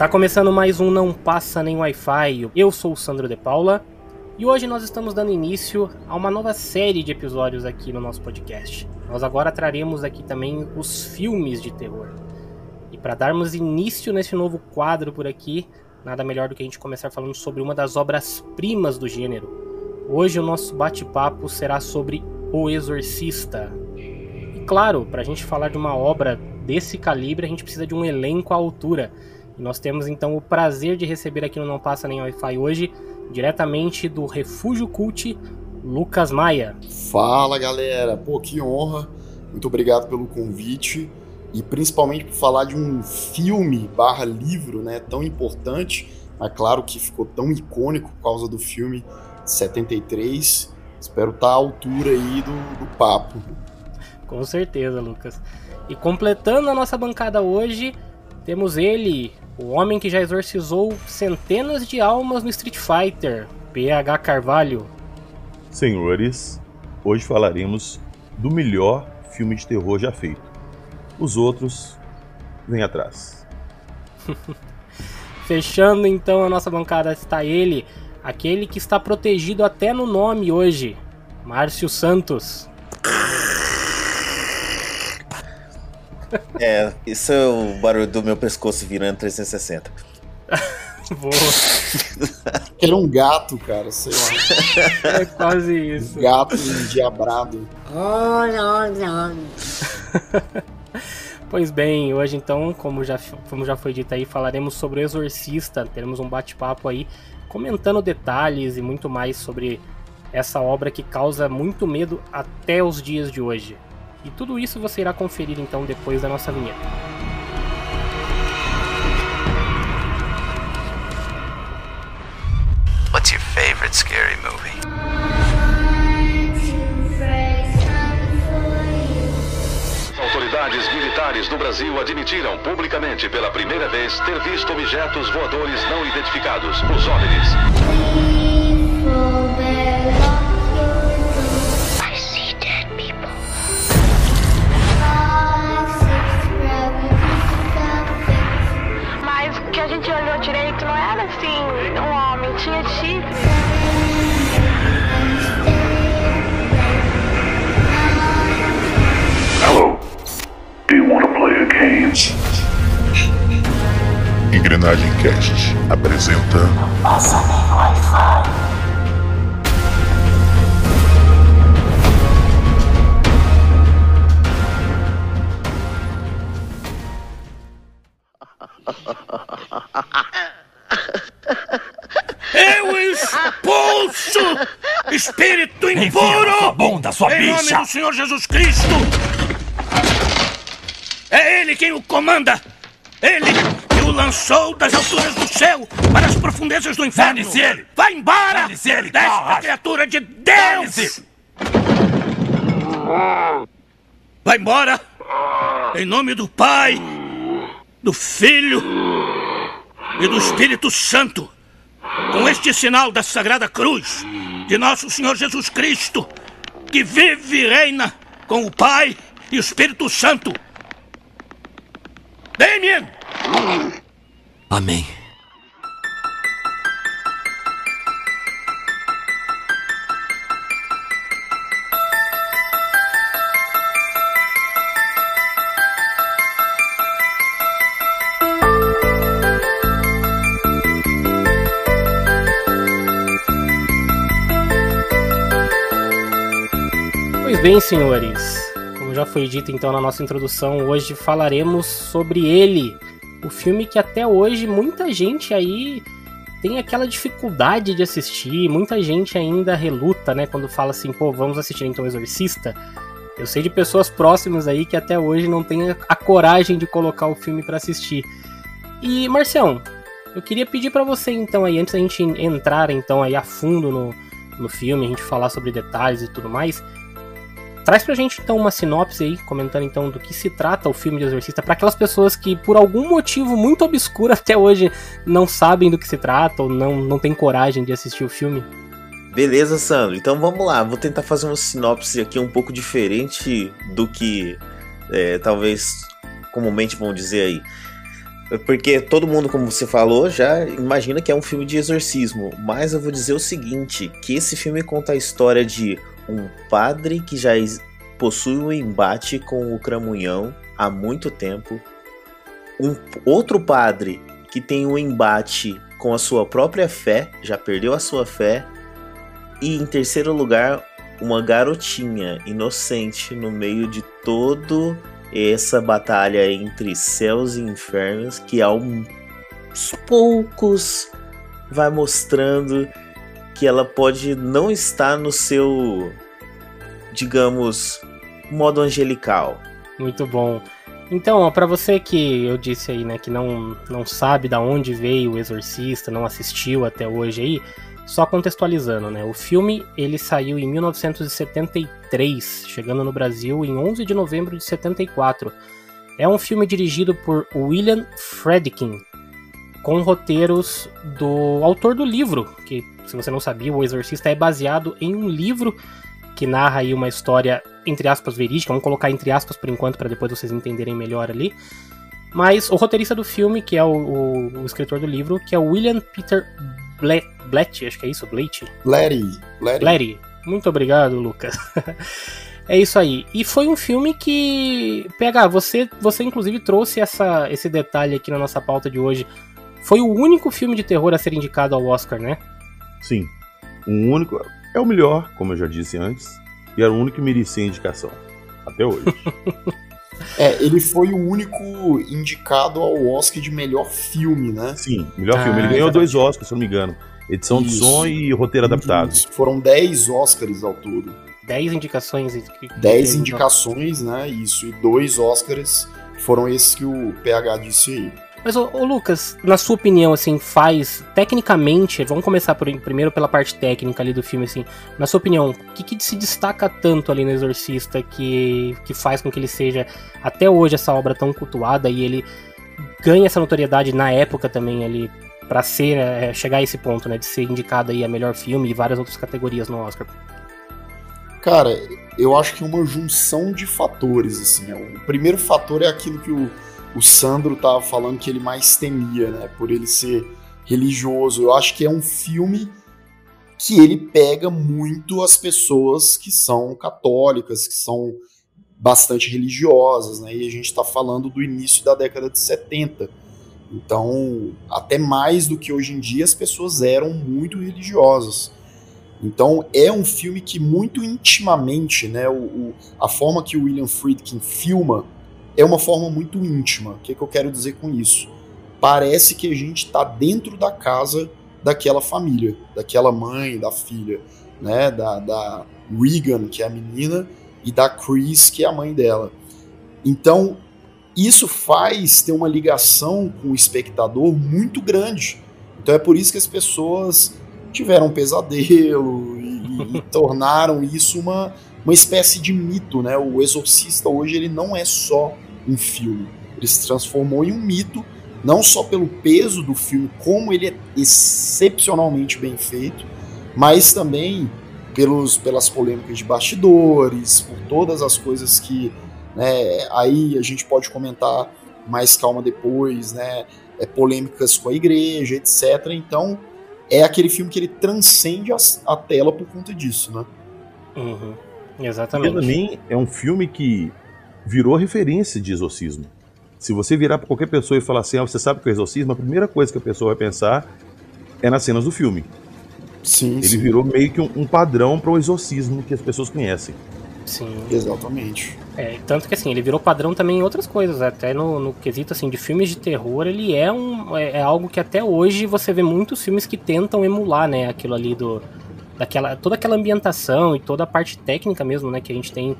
Está começando mais um Não Passa Nem Wi-Fi. Eu sou o Sandro De Paula e hoje nós estamos dando início a uma nova série de episódios aqui no nosso podcast. Nós agora traremos aqui também os filmes de terror. E para darmos início nesse novo quadro por aqui, nada melhor do que a gente começar falando sobre uma das obras-primas do gênero. Hoje o nosso bate-papo será sobre O Exorcista. E claro, para a gente falar de uma obra desse calibre, a gente precisa de um elenco à altura. E nós temos então o prazer de receber aqui no Não Passa Nem Wi-Fi hoje, diretamente do Refúgio Cult, Lucas Maia. Fala galera, pô, que honra, muito obrigado pelo convite e principalmente por falar de um filme barra livro, né, tão importante, mas claro que ficou tão icônico por causa do filme de 73. Espero estar à altura aí do, do papo. Com certeza, Lucas. E completando a nossa bancada hoje, temos ele, o homem que já exorcizou centenas de almas no Street Fighter, PH Carvalho. Senhores, hoje falaremos do melhor filme de terror já feito. Os outros vêm atrás. Fechando então a nossa bancada está ele, aquele que está protegido até no nome hoje, Márcio Santos. É, isso é o barulho do meu pescoço virando 360. Boa. Era um gato, cara, sei lá. É quase isso. Um gato endiabrado. Pois bem, hoje então, como já, como já foi dito aí, falaremos sobre o Exorcista. Teremos um bate-papo aí comentando detalhes e muito mais sobre essa obra que causa muito medo até os dias de hoje. E tudo isso você irá conferir então depois da nossa vinheta. What's your favorite scary movie? Autoridades militares do Brasil admitiram publicamente pela primeira vez ter visto objetos voadores não identificados, os OVNIs. A game? Engrenagem Cast apresenta Eu expulso espírito impuro! bunda, sua em nome bicha! do Senhor Jesus Cristo! Ele quem o comanda! Ele que o lançou das alturas do céu para as profundezas do inferno! Dane-se ele! Vai embora! Dane-se ele, Desta criatura de Deus! Vai embora! Em nome do Pai, do Filho e do Espírito Santo! com este sinal da Sagrada Cruz de nosso Senhor Jesus Cristo, que vive e reina com o Pai e o Espírito Santo. Damien! Amém. Pois bem, senhores, como já foi dito então na nossa introdução, hoje falaremos sobre ele, o filme que até hoje muita gente aí tem aquela dificuldade de assistir, muita gente ainda reluta, né, quando fala assim, pô, vamos assistir então o Exorcista. Eu sei de pessoas próximas aí que até hoje não têm a coragem de colocar o filme pra assistir. E Marcião, eu queria pedir pra você então aí, antes da gente entrar então aí a fundo no, no filme, a gente falar sobre detalhes e tudo mais, Traz pra gente então uma sinopse aí, comentando então do que se trata o filme de Exorcista, para aquelas pessoas que por algum motivo muito obscuro até hoje não sabem do que se trata ou não, não têm coragem de assistir o filme. Beleza, Sandro. Então vamos lá. Vou tentar fazer uma sinopse aqui um pouco diferente do que é, talvez comumente vão dizer aí. Porque todo mundo, como você falou, já imagina que é um filme de exorcismo. Mas eu vou dizer o seguinte: que esse filme conta a história de um padre que já possui um embate com o cramunhão há muito tempo. Um outro padre que tem um embate com a sua própria fé, já perdeu a sua fé. E em terceiro lugar, uma garotinha inocente no meio de todo essa batalha entre céus e infernos que aos poucos vai mostrando que ela pode não estar no seu, digamos, modo angelical. Muito bom. Então, para você que eu disse aí, né, que não, não sabe da onde veio o Exorcista, não assistiu até hoje aí, só contextualizando, né? O filme ele saiu em 1973, chegando no Brasil em 11 de novembro de 74. É um filme dirigido por William Friedkin, com roteiros do autor do livro, que se você não sabia, O Exorcista é baseado em um livro que narra aí uma história entre aspas verídica, vamos colocar entre aspas por enquanto para depois vocês entenderem melhor ali. Mas o roteirista do filme, que é o, o, o escritor do livro, que é o William Peter Blatt, acho que é isso, Blatt? Blatty. Blatty. Muito obrigado, Lucas. é isso aí. E foi um filme que, PH, você, você inclusive trouxe essa, esse detalhe aqui na nossa pauta de hoje. Foi o único filme de terror a ser indicado ao Oscar, né? Sim. O único. É o melhor, como eu já disse antes. E era o único que merecia indicação. Até hoje. É, ele foi o único indicado ao Oscar de melhor filme, né? Sim, melhor ah, filme. Ele ganhou dois Oscars, se não me engano. Edição Isso. de som e roteiro adaptado. Isso. Foram 10 Oscars ao todo. 10 indicações. 10 indicações, né? Isso. E dois Oscars foram esses que o PH disse aí. Mas, ô, ô, Lucas, na sua opinião, assim, faz, tecnicamente, vamos começar por, primeiro pela parte técnica ali do filme, assim, na sua opinião, o que, que se destaca tanto ali no Exorcista que, que faz com que ele seja, até hoje, essa obra tão cultuada e ele ganha essa notoriedade na época também ali, para ser, é, chegar a esse ponto, né, de ser indicado aí a melhor filme e várias outras categorias no Oscar? Cara, eu acho que é uma junção de fatores, assim, o primeiro fator é aquilo que o o Sandro tava falando que ele mais temia, né? Por ele ser religioso. Eu acho que é um filme que ele pega muito as pessoas que são católicas, que são bastante religiosas, né? E a gente está falando do início da década de 70. Então, até mais do que hoje em dia, as pessoas eram muito religiosas. Então, é um filme que muito intimamente, né, o, o a forma que o William Friedkin filma é uma forma muito íntima. O que, é que eu quero dizer com isso? Parece que a gente está dentro da casa daquela família, daquela mãe, da filha, né? Da, da Regan, que é a menina, e da Chris, que é a mãe dela. Então, isso faz ter uma ligação com o espectador muito grande. Então é por isso que as pessoas tiveram um pesadelo e, e tornaram isso uma, uma espécie de mito, né? O Exorcista hoje ele não é só um filme, ele se transformou em um mito, não só pelo peso do filme, como ele é excepcionalmente bem feito, mas também pelos, pelas polêmicas de bastidores, por todas as coisas que né, aí a gente pode comentar mais calma depois, né? É, polêmicas com a igreja, etc. Então é aquele filme que ele transcende a, a tela por conta disso, né? Uhum. Exatamente. Para mim, é um filme que virou referência de exorcismo. Se você virar para qualquer pessoa e falar assim, ah, você sabe o que é exorcismo, a primeira coisa que a pessoa vai pensar é nas cenas do filme. Sim. Ele sim. virou meio que um, um padrão para o exorcismo que as pessoas conhecem. Sim. Exatamente. É, tanto que assim, ele virou padrão também em outras coisas, até no, no quesito assim, de filmes de terror, ele é um. É, é, algo que até hoje você vê muitos filmes que tentam emular, né, aquilo ali do. Daquela, toda aquela ambientação e toda a parte técnica mesmo, né, que a gente tem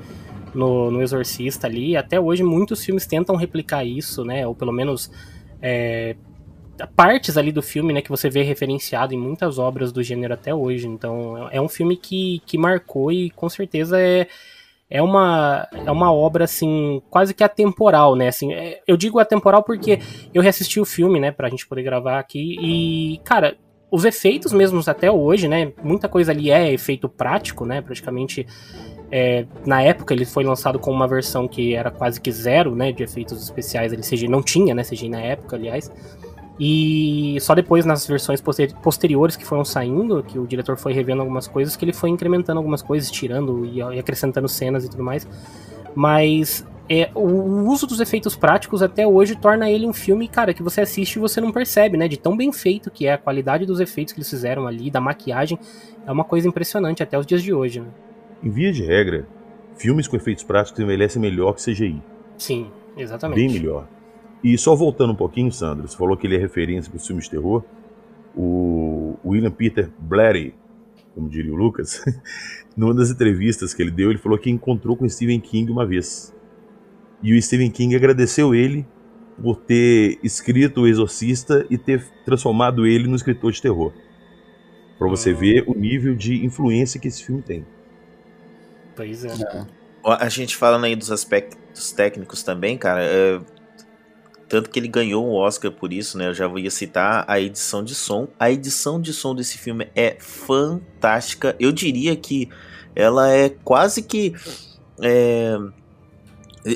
no, no Exorcista ali. Até hoje muitos filmes tentam replicar isso, né? Ou pelo menos é, partes ali do filme, né? Que você vê referenciado em muitas obras do gênero até hoje. Então é um filme que, que marcou e com certeza é é uma, é uma obra, assim, quase que atemporal, né? Assim, é, eu digo atemporal porque eu reassisti o filme, né, pra gente poder gravar aqui, e, cara, os efeitos mesmos até hoje, né? Muita coisa ali é efeito prático, né? Praticamente É, na época ele foi lançado com uma versão que era quase que zero, né, de efeitos especiais, ele CGI não tinha, né, CGI na época, aliás. E só depois nas versões poster posteriores que foram saindo, que o diretor foi revendo algumas coisas, que ele foi incrementando algumas coisas, tirando e acrescentando cenas e tudo mais. Mas é, o uso dos efeitos práticos até hoje torna ele um filme, cara, que você assiste e você não percebe, né? De tão bem feito que é a qualidade dos efeitos que eles fizeram ali, da maquiagem, é uma coisa impressionante até os dias de hoje, né? Em via de regra, filmes com efeitos práticos envelhecem melhor que CGI. Sim, exatamente. Bem melhor. E só voltando um pouquinho, Sandro, você falou que ele é referência para os filmes de terror. O William Peter Blatty, como diria o Lucas, numa das entrevistas que ele deu, ele falou que encontrou com Stephen King uma vez. E o Stephen King agradeceu ele por ter escrito O Exorcista e ter transformado ele no escritor de terror. Para você ver o nível de influência que esse filme tem. Pois é. A gente falando aí dos aspectos técnicos também, cara, é, tanto que ele ganhou um Oscar por isso, né? Eu já ia citar a edição de som. A edição de som desse filme é fantástica. Eu diria que ela é quase que. É,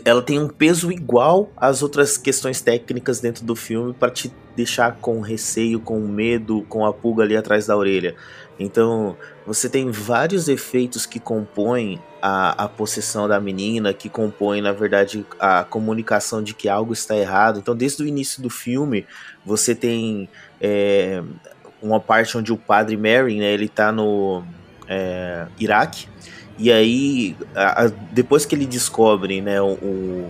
ela tem um peso igual às outras questões técnicas dentro do filme para te deixar com receio, com medo, com a pulga ali atrás da orelha. Então, você tem vários efeitos que compõem a, a possessão da menina, que compõem, na verdade, a comunicação de que algo está errado. Então, desde o início do filme, você tem é, uma parte onde o padre Mary, né, ele tá no é, Iraque, e aí, a, a, depois que ele descobre, né, o,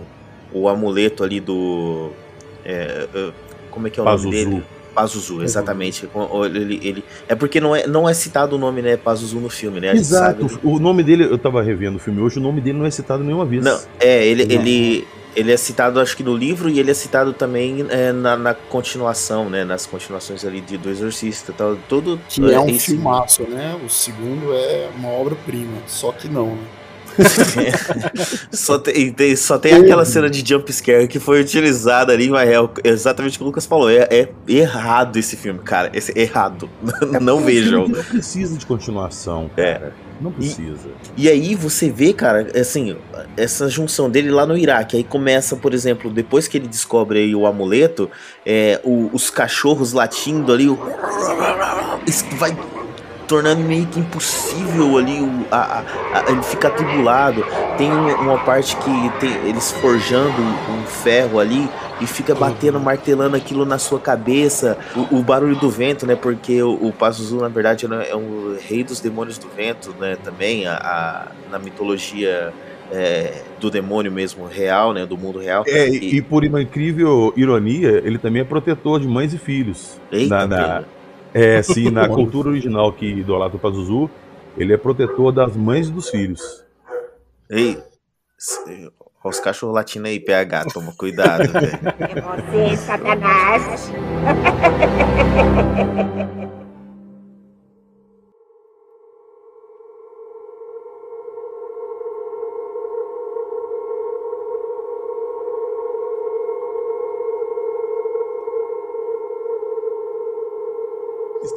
o amuleto ali do... É, como é que é o Pazuzu. nome dele? Pazuzu, exatamente. Ele, ele, é porque não é, não é citado o nome, né, Pazuzu no filme, né? Exato. Sabe... O nome dele, eu tava revendo o filme hoje, o nome dele não é citado nenhuma vez. Não, é, ele, ele, ele é citado, acho que no livro, e ele é citado também é, na, na, continuação, né? Nas continuações ali de, do Exorcista tal. Todo, que é um esse... filmaço, né? O segundo é uma obra-prima, só que não, né? só, tem, tem, só tem aquela cena de jump scare que foi utilizada ali, mas é exatamente o que o Lucas falou. É, é errado esse filme, cara. Esse, é errado. É não vejam. Não precisa de continuação, é. cara. É. Não precisa. E, e, aí você vê, cara, assim, essa junção dele lá no Iraque. Aí começa, por exemplo, depois que ele descobre aí o amuleto, é, o, os cachorros latindo ali, o... vai tornando meio que impossível ali o, a, a, a, ele ficar tribulado. Tem uma parte que tem eles forjando um ferro ali e fica batendo, martelando aquilo na sua cabeça. O, o barulho do vento, né? Porque o, o Pazuzu, na verdade, é um rei dos demônios do vento, né? Também a, na mitologia é, do demônio mesmo real, né? Do mundo real. É, e, e, por uma incrível ironia, ele também é protetor de mães e filhos. Eita, na, na, é, sim, na cultura original que idolatra o Pazuzu, ele é protetor das mães e dos filhos. Ei, os cachorros latindo aí, PH, toma cuidado, velho. É você, Satanás.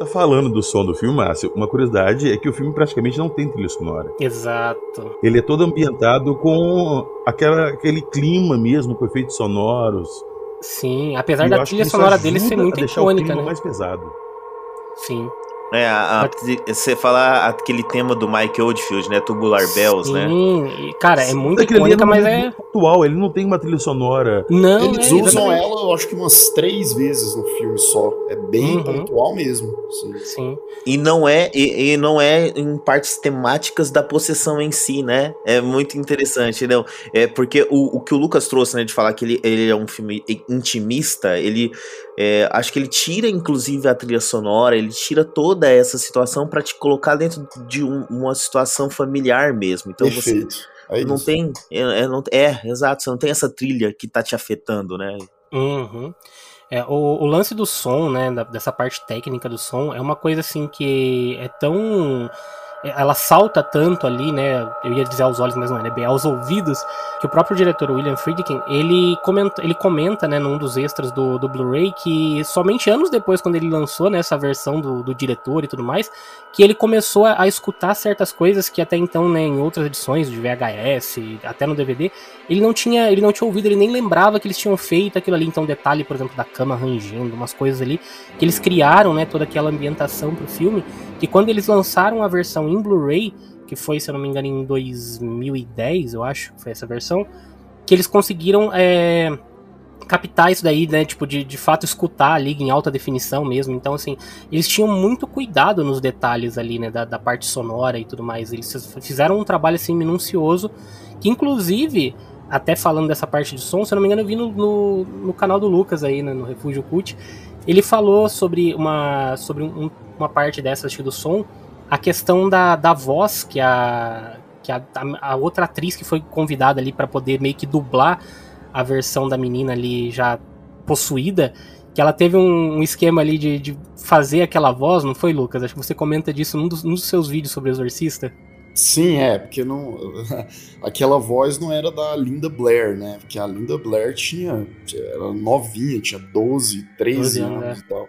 falando do som do filme, Márcio, uma curiosidade é que o filme praticamente não tem trilha sonora. Exato. Ele é todo ambientado com aquela, aquele clima mesmo, com efeitos sonoros. Sim, apesar Eu da trilha sonora dele ser muito icônica, né? mais pesado. Sim. É, a, a, você fala aquele tema do Mike Oldfield, né? Tubular Bells, Sim, né? Sim, cara, é muito icônica, mas é. Atual, ele não tem uma trilha sonora. Não, Eles é, usam exatamente. ela, eu acho que umas três vezes no filme só. É bem Uhum. pontual mesmo. Sim. Sim. E não é e, e não é em partes temáticas da possessão em si, né? É muito interessante, não? É porque o, o que o Lucas trouxe, né, de falar que ele, ele é um filme intimista, ele é, acho que ele tira inclusive a trilha sonora, ele tira toda essa situação pra te colocar dentro de um- uma situação familiar mesmo. Então você Perfeito. É não isso. tem, é, é, não, é, exato, você não tem essa trilha que tá te afetando, né? Uhum. É, o, o lance do som, né, da- dessa parte técnica do som, é uma coisa assim que é tão ela salta tanto ali, né? Eu ia dizer aos olhos, mas não é, né? Bem aos ouvidos, que o próprio diretor William Friedkin, ele comenta, ele comenta, né, num dos extras do, do Blu-ray, que somente anos depois, quando ele lançou né, essa versão do, do diretor e tudo mais, que ele começou a, a, escutar certas coisas que até então, né, em outras edições de VHS, até no DVD, ele não tinha, ele não tinha ouvido, ele nem lembrava que eles tinham feito aquilo ali. Então, detalhe, por exemplo, da cama rangendo, umas coisas ali, que eles criaram, né, toda aquela ambientação pro filme, que quando eles lançaram a versão em Blu-ray, que foi, se eu não me engano, em 2010, eu acho, foi essa versão, que eles conseguiram é, captar isso daí, né, tipo, de, de fato escutar ali em alta definição mesmo, então, assim, eles tinham muito cuidado nos detalhes ali, né, da, da parte sonora e tudo mais, eles fizeram um trabalho, assim, minucioso, que inclusive, até falando dessa parte de som, se eu não me engano, eu vi no, no, no canal do Lucas aí, né, no Refúgio Cult, ele falou sobre uma, sobre um, uma parte dessa, acho do som, a questão da, da voz que a que a, a, outra atriz que foi convidada ali para poder meio que dublar a versão da menina ali já possuída, que ela teve um, um esquema ali de, de, fazer aquela voz, não foi, Lucas? Acho que você comenta disso num dos, num dos seus vídeos sobre Exorcista. Sim, é, porque não, aquela voz não era da Linda Blair, né? Porque a Linda Blair tinha, era novinha, tinha 12, 13 12 anos, anos é. e tal.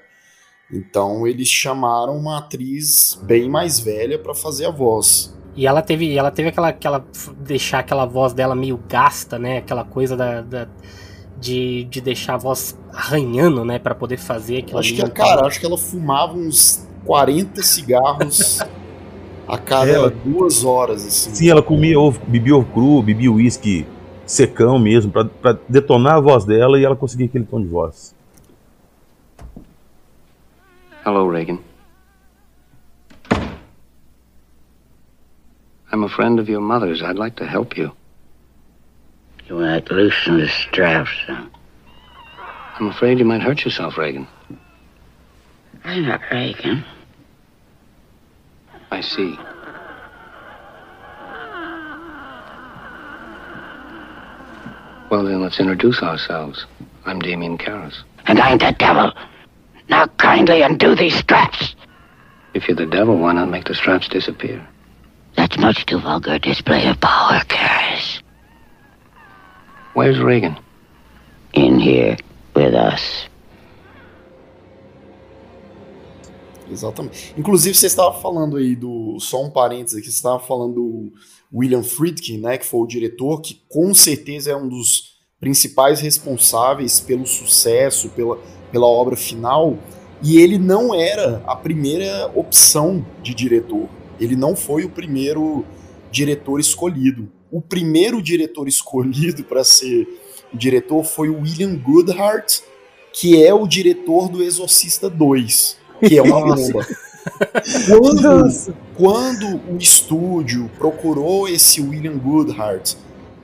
Então eles chamaram uma atriz bem mais velha para fazer a voz. E ela teve, ela teve aquela, aquela. deixar aquela voz dela meio gasta, né? Aquela coisa da. da de, de deixar a voz arranhando, né? para poder fazer aquilo Acho que, cara, acho que ela fumava uns 40 cigarros a cada ela, duas horas, assim. Sim, ela comia ovo, bebia ovo cru, bebia uísque secão mesmo, para detonar a voz dela e ela conseguia aquele tom de voz. Hello, Reagan. I'm a friend of your mother's. I'd like to help you. You want to loosen the straps, son? I'm afraid you might hurt yourself, Reagan. I'm not Reagan. I see. Well, then, let's introduce ourselves. I'm Damien Karras. And I'm the devil. Now kindly undo these straps. If you're the devil, why not make the straps disappear? That's much too vulgar a display of power, Karras. Where's Reagan? In here with us. Exatamente. Inclusive, você estava falando aí do. Só um parênteses aqui, você estava falando do William Friedkin, né? Que foi o diretor, que com certeza é um dos principais responsáveis pelo sucesso, pela pela obra final, e ele não era a primeira opção de diretor. Ele não foi o primeiro diretor escolhido. O primeiro diretor escolhido para ser diretor foi o William Goodhart, que é o diretor do Exorcista 2, que é uma bomba. Quando, quando, o estúdio procurou esse William Goodhart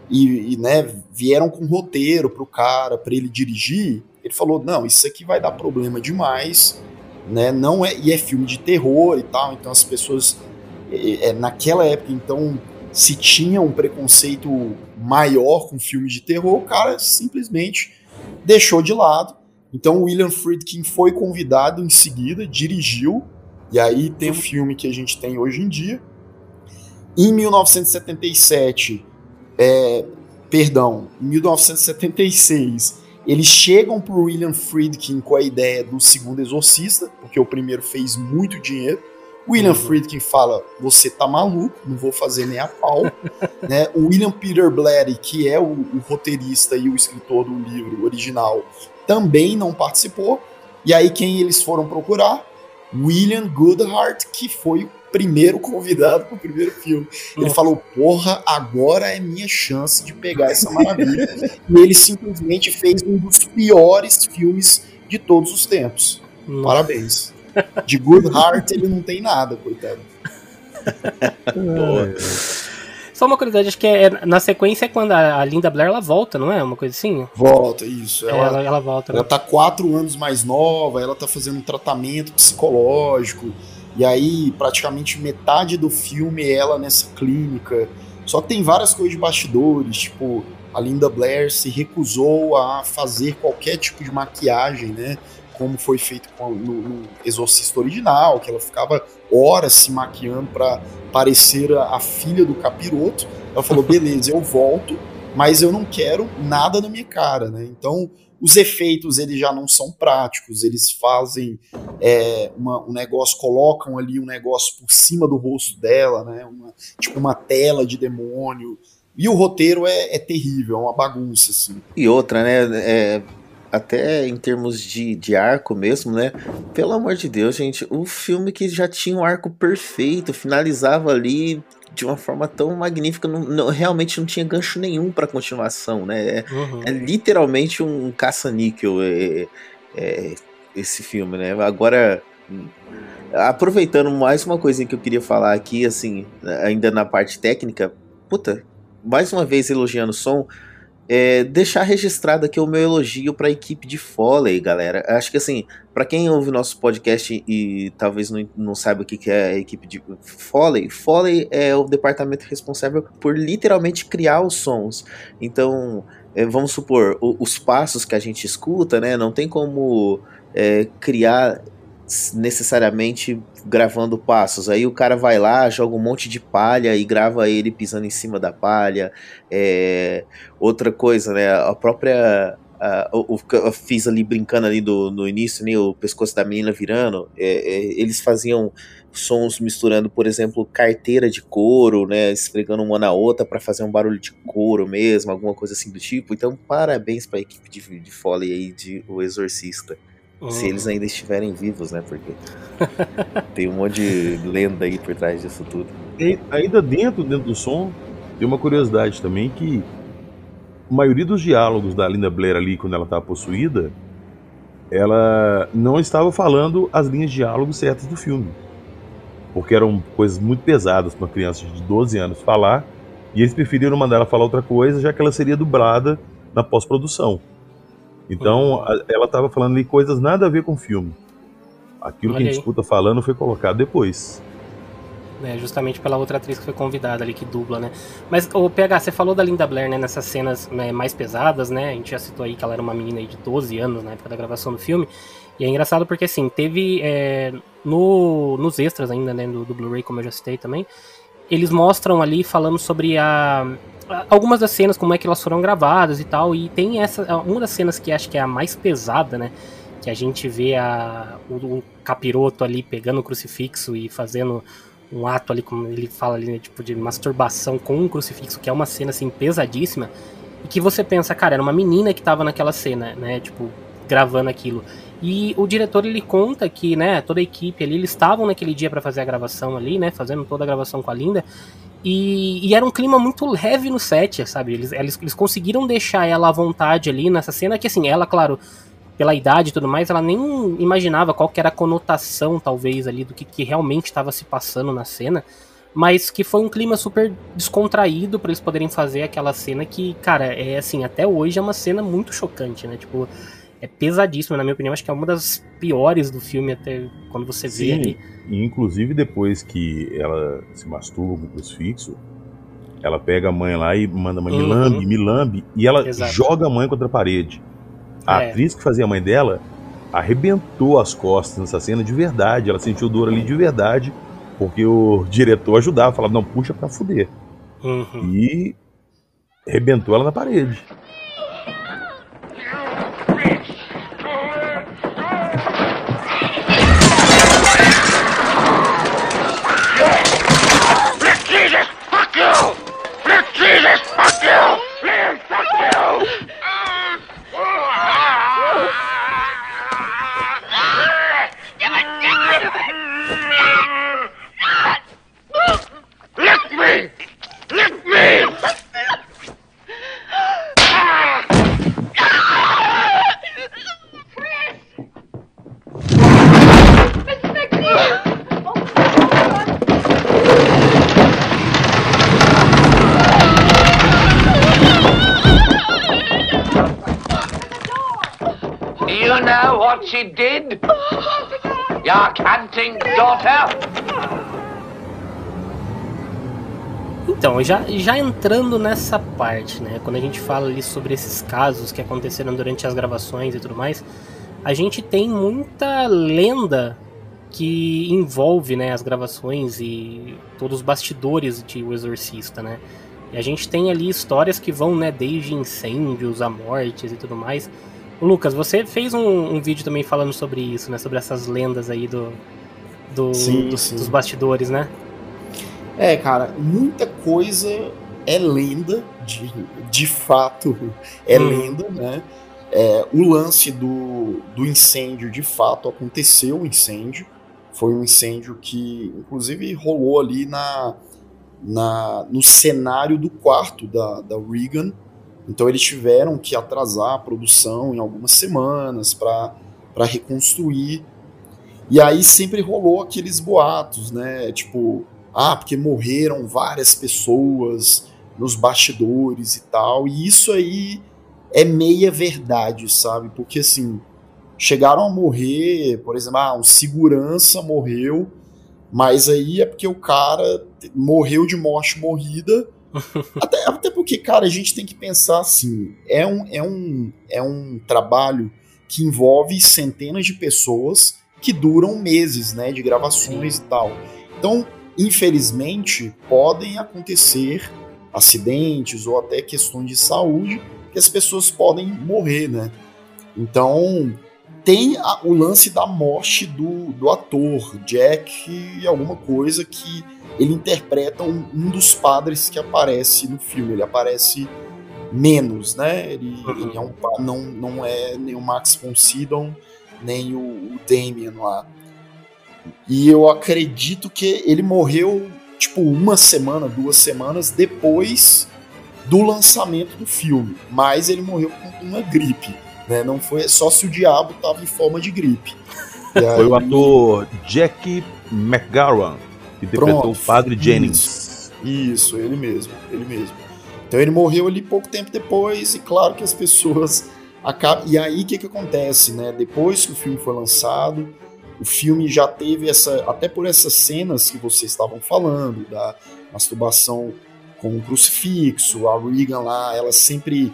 e, e né, vieram com um roteiro pro cara, para ele dirigir, ele falou: não, isso aqui vai dar problema demais, né? Não é e é filme de terror e tal, então as pessoas é, é, naquela época então se tinha um preconceito maior com filmes de terror, o cara simplesmente deixou de lado. Então o William Friedkin foi convidado em seguida, dirigiu, e aí tem o filme que a gente tem hoje em dia. Em 1977, é, perdão, em 1976, eles chegam pro William Friedkin com a ideia do segundo Exorcista, porque o primeiro fez muito dinheiro. William uhum. Friedkin fala: Você tá maluco, não vou fazer nem a pau. né? O William Peter Blatty, que é o, o, roteirista e o escritor do livro original, também não participou. E aí, quem eles foram procurar? William Goodhart, que foi o primeiro convidado pro primeiro filme. Ele falou: Porra, agora é minha chance de pegar essa maravilha. e ele simplesmente fez um dos piores filmes de todos os tempos. Parabéns. De Good Heart ele não tem nada, coitado. Boa. Só uma curiosidade, acho que é, na sequência é quando a, a, Linda Blair ela volta, não é? Uma coisa assim? Volta, isso. Ela, ela, ela volta. Ela né? tá quatro anos mais nova, ela tá fazendo um tratamento psicológico. E aí, praticamente metade do filme é ela nessa clínica. Só que tem várias coisas de bastidores, tipo, a Linda Blair se recusou a fazer qualquer tipo de maquiagem, né? como foi feito no, Exorcista original, que ela ficava horas se maquiando para parecer a, a, filha do capiroto. Ela falou: beleza, eu volto, mas eu não quero nada na minha cara, né? Então os efeitos eles já não são práticos, eles fazem é, uma, um negócio, colocam ali um negócio por cima do rosto dela, né? Uma, tipo uma tela de demônio. E o roteiro é, é terrível, é uma bagunça, assim. E outra, né? É, até em termos de, de arco mesmo, né? Pelo amor de Deus, gente, o filme que já tinha um arco perfeito, finalizava ali de uma forma tão magnífica, não, não realmente não tinha gancho nenhum para continuação, né? É, uhum. é, literalmente um caça-níquel é, é, esse filme, né? Agora, aproveitando mais uma coisa que eu queria falar aqui, assim, ainda na parte técnica, puta, mais uma vez elogiando o som, é, deixar registrado aqui o meu elogio para a equipe de Foley, galera. Acho que assim, para quem ouve nosso podcast e talvez não, não saiba o que, que é a equipe de Foley, Foley é o departamento responsável por literalmente criar os sons. Então, é, vamos supor, o, os passos que a gente escuta, né? Não tem como é, criar necessariamente gravando passos. Aí o cara vai lá, joga um monte de palha e grava ele pisando em cima da palha. É, outra coisa, né? A própria. O, eu fiz ali brincando ali do, no início, né, o pescoço da menina virando. É, é, eles faziam sons misturando, por exemplo, carteira de couro, né, esfregando uma na outra para fazer um barulho de couro mesmo, alguma coisa assim do tipo. Então, parabéns para a equipe de, de Foley aí de O Exorcista. Uhum. Se eles ainda estiverem vivos, né? Porque tem um monte de lenda aí por trás disso tudo. E ainda dentro, dentro do som, tem uma curiosidade também que a maioria dos diálogos da Linda Blair ali, quando ela estava possuída, ela não estava falando as linhas de diálogo certas do filme. Porque eram coisas muito pesadas para uma criança de 12 anos falar, e eles preferiram mandar ela falar outra coisa, já que ela seria dublada na pós-produção. Então, a, ela estava falando ali coisas nada a ver com o filme. Aquilo Olha que a gente escuta falando foi colocado depois. É, justamente pela outra atriz que foi convidada ali, que dubla, né? Mas, o PH, você falou da Linda Blair, né? Nessas cenas né, mais pesadas, né? A gente já citou aí que ela era uma menina de 12 anos na época da gravação do filme. E é engraçado porque, assim, teve é, no, nos extras ainda, né? Do, do Blu-ray, como eu já citei também. Eles mostram ali falando sobre a, algumas das cenas, como é que elas foram gravadas e tal, e tem essa, uma das cenas que acho que é a mais pesada, né, que a gente vê a, o, o capiroto ali pegando o crucifixo e fazendo um ato ali, como ele fala ali, né, tipo de masturbação com um crucifixo, que é uma cena assim pesadíssima, e que você pensa, cara, era uma menina que tava naquela cena, né, tipo, gravando aquilo. E o diretor ele conta que, né, toda a equipe ali, eles estavam naquele dia para fazer a gravação ali, né, fazendo toda a gravação com a Linda, e, e, era um clima muito leve no set, sabe? Eles, eles, eles conseguiram deixar ela à vontade ali nessa cena, que assim, ela, claro, pela idade e tudo mais, ela nem imaginava qual que era a conotação, talvez, ali, do que, que realmente estava se passando na cena. Mas que foi um clima super descontraído para eles poderem fazer aquela cena que, cara, é assim, até hoje é uma cena muito chocante, né? Tipo, é pesadíssima, na minha opinião. Acho que é uma das piores do filme, até quando você Sim, vê ali. E inclusive depois que ela se masturba com o crucifixo, ela pega a mãe lá e manda a mãe, uhum. me lambe, me lambe, e ela Exato. joga a mãe contra a parede. A é. atriz que fazia a mãe dela arrebentou as costas nessa cena de verdade. Ela sentiu dor ali de verdade, porque o diretor ajudava, falava, não, puxa pra fuder. Uhum. E arrebentou ela na parede. She did? Your canting daughter? Então, já, já entrando nessa parte, né? Quando a gente fala ali sobre esses casos que aconteceram durante as gravações e tudo mais, a gente tem muita lenda que envolve né, as gravações e todos os bastidores de O Exorcista, né? E a gente tem ali histórias que vão, né, desde incêndios a mortes e tudo mais. Lucas, você fez um, um vídeo também falando sobre isso, né? Sobre essas lendas aí do, do, Sim, dos, sim. dos bastidores, né? É, cara, muita coisa é lenda, de, de fato é Hum. lenda, né? É, o lance do, do incêndio, de fato, aconteceu o incêndio. Foi um incêndio que, inclusive, rolou ali na, na, no cenário do quarto da, da Regan. Então, eles tiveram que atrasar a produção em algumas semanas para reconstruir. E aí sempre rolou aqueles boatos, né? Tipo, ah, porque morreram várias pessoas nos bastidores e tal. E isso aí é meia verdade, sabe? Porque assim, chegaram a morrer, por exemplo, ah, um segurança morreu, mas aí é porque o cara morreu de morte morrida. Até, até porque, cara, a gente tem que pensar assim: é um, é um, é um trabalho que envolve centenas de pessoas que duram meses, né, de gravações e tal. Então, infelizmente, podem acontecer acidentes ou até questões de saúde que as pessoas podem morrer, né? Então, tem a- o lance da morte do, do ator, Jack, alguma coisa que ele interpreta um, um dos padres que aparece no filme. Ele aparece menos, né? Ele, ele é um, não, não é nem o Max von Sydow, nem o, o Damien lá. E eu acredito que ele morreu, tipo, uma semana, duas semanas depois do lançamento do filme. Mas ele morreu com uma gripe, né? Não foi só se o diabo tava em forma de gripe. E Foi aí- o ator Jack McGowan que interpretou Pronto, o Padre Jennings. Isso, ele mesmo, ele mesmo. Então ele morreu ali pouco tempo depois, e claro que as pessoas acabam. E aí o que, que acontece, né? Depois que o filme foi lançado, o filme já teve essa. Até por essas cenas que vocês estavam falando, da masturbação com o crucifixo, a Regan lá, ela sempre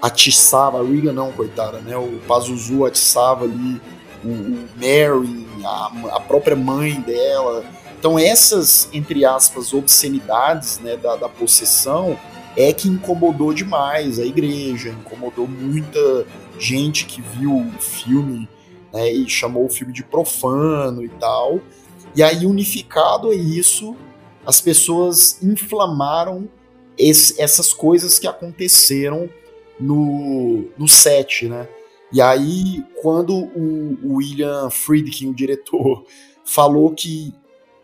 atiçava, a Regan não, coitada, né? O Pazuzu atiçava ali o, o Mary, a, a própria mãe dela. Então essas, entre aspas, obscenidades né, da, da possessão é que incomodou demais a igreja, incomodou muita gente que viu o filme né, e chamou o filme de profano e tal. E aí, unificado a isso, as pessoas inflamaram esse- essas coisas que aconteceram no, no set, né? E aí, quando o, o William Friedkin, o diretor, falou que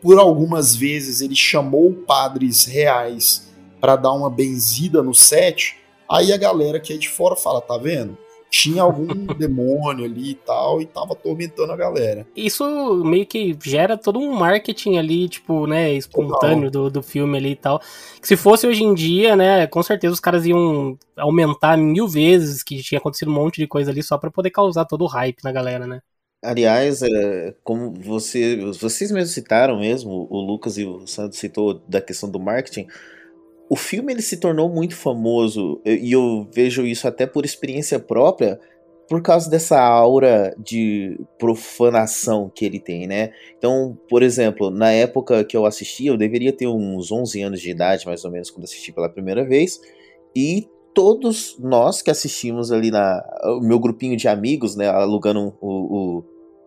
por algumas vezes ele chamou padres reais para dar uma benzida no set, aí a galera que é de fora fala, tá vendo? Tinha algum demônio ali e tal, e tava atormentando a galera. Isso meio que gera todo um marketing ali, tipo, né, espontâneo do, do filme ali e tal. Que se fosse hoje em dia, né, com certeza os caras iam aumentar mil vezes que tinha acontecido um monte de coisa ali só pra poder causar todo o hype na galera, né? Aliás, é, como você, vocês mesmos citaram mesmo, o Lucas e o Santos citou da questão do marketing, o filme ele se tornou muito famoso e eu vejo isso até por experiência própria por causa dessa aura de profanação que ele tem, né? Então, por exemplo, na época que eu assisti, eu deveria ter uns 11 anos de idade, mais ou menos, quando assisti pela primeira vez, e todos nós que assistimos ali na o meu grupinho de amigos, né, alugando o, o,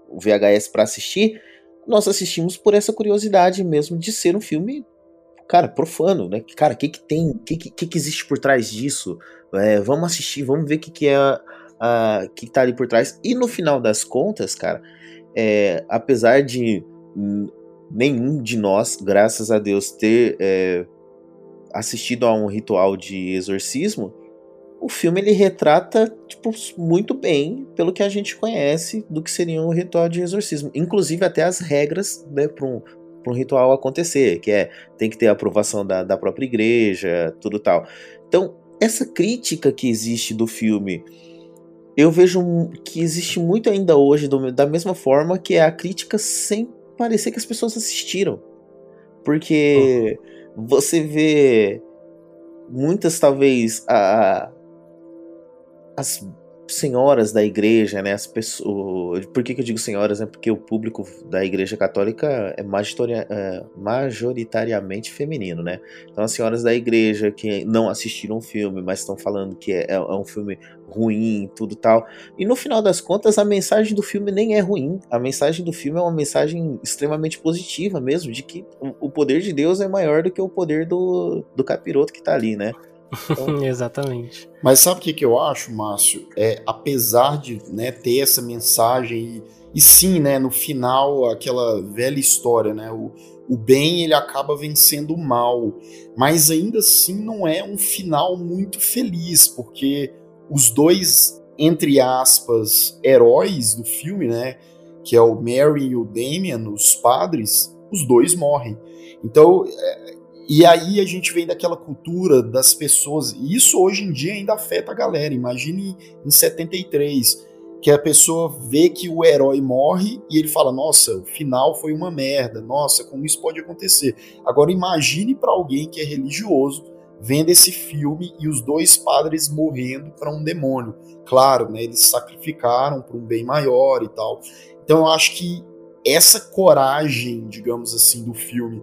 o VHS para assistir, nós assistimos por essa curiosidade mesmo de ser um filme, cara, profano, né? Cara, o que que tem, o que, que que existe por trás disso? É, vamos assistir, vamos ver o que que é a, a que tá ali por trás. E no final das contas, cara, é, apesar de hum, nenhum de nós, graças a Deus, ter é, assistido a um ritual de exorcismo, o filme ele retrata tipo, muito bem pelo que a gente conhece do que seria um ritual de exorcismo, inclusive até as regras né, para um, pra um ritual acontecer, que é tem que ter a aprovação da, da própria igreja, tudo tal. Então, essa crítica que existe do filme, eu vejo que existe muito ainda hoje, do, da mesma forma que é a crítica sem parecer que as pessoas assistiram. Porque uhum. você vê muitas, talvez, a, as senhoras da igreja, né? As pessoas. Por que, que eu digo senhoras? Né? Porque o público da igreja católica é, é majoritariamente feminino, né? Então as senhoras da igreja que não assistiram o filme, mas estão falando que é, é um filme ruim, tudo tal. E no final das contas, a mensagem do filme nem é ruim. A mensagem do filme é uma mensagem extremamente positiva mesmo, de que o poder de Deus é maior do que o poder do, do capiroto que tá ali, né? Então... Exatamente. Mas sabe o que, que eu acho, Márcio? É, apesar de né, ter essa mensagem e, e sim, né, no final, aquela velha história, né? O, o bem ele acaba vencendo o mal, mas ainda assim não é um final muito feliz, porque os dois, entre aspas, heróis do filme, né? Que é o Mary e o Damien, os padres, os dois morrem. Então, é, e aí a gente vem daquela cultura das pessoas, e isso hoje em dia ainda afeta a galera. Imagine em 73, que a pessoa vê que o herói morre e ele fala: "Nossa, o final foi uma merda. Nossa, como isso pode acontecer?". Agora imagine para alguém que é religioso vendo esse filme e os dois padres morrendo para um demônio. Claro, né, eles sacrificaram para um bem maior e tal. Então eu acho que essa coragem, digamos assim, do filme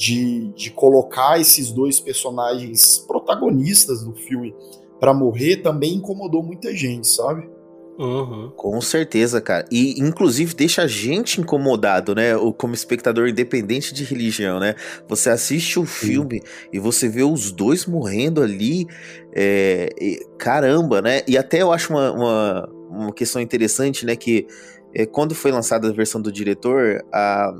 de, de colocar esses dois personagens protagonistas do filme para morrer também incomodou muita gente, sabe? Uhum. Com certeza, cara. E inclusive deixa a gente incomodado, né? Como espectador independente de religião, né? Você assiste o filme e você vê os dois morrendo ali. É, e, caramba, né? E até eu acho uma, uma, uma questão interessante, né? Que é, quando foi lançada a versão do diretor, a,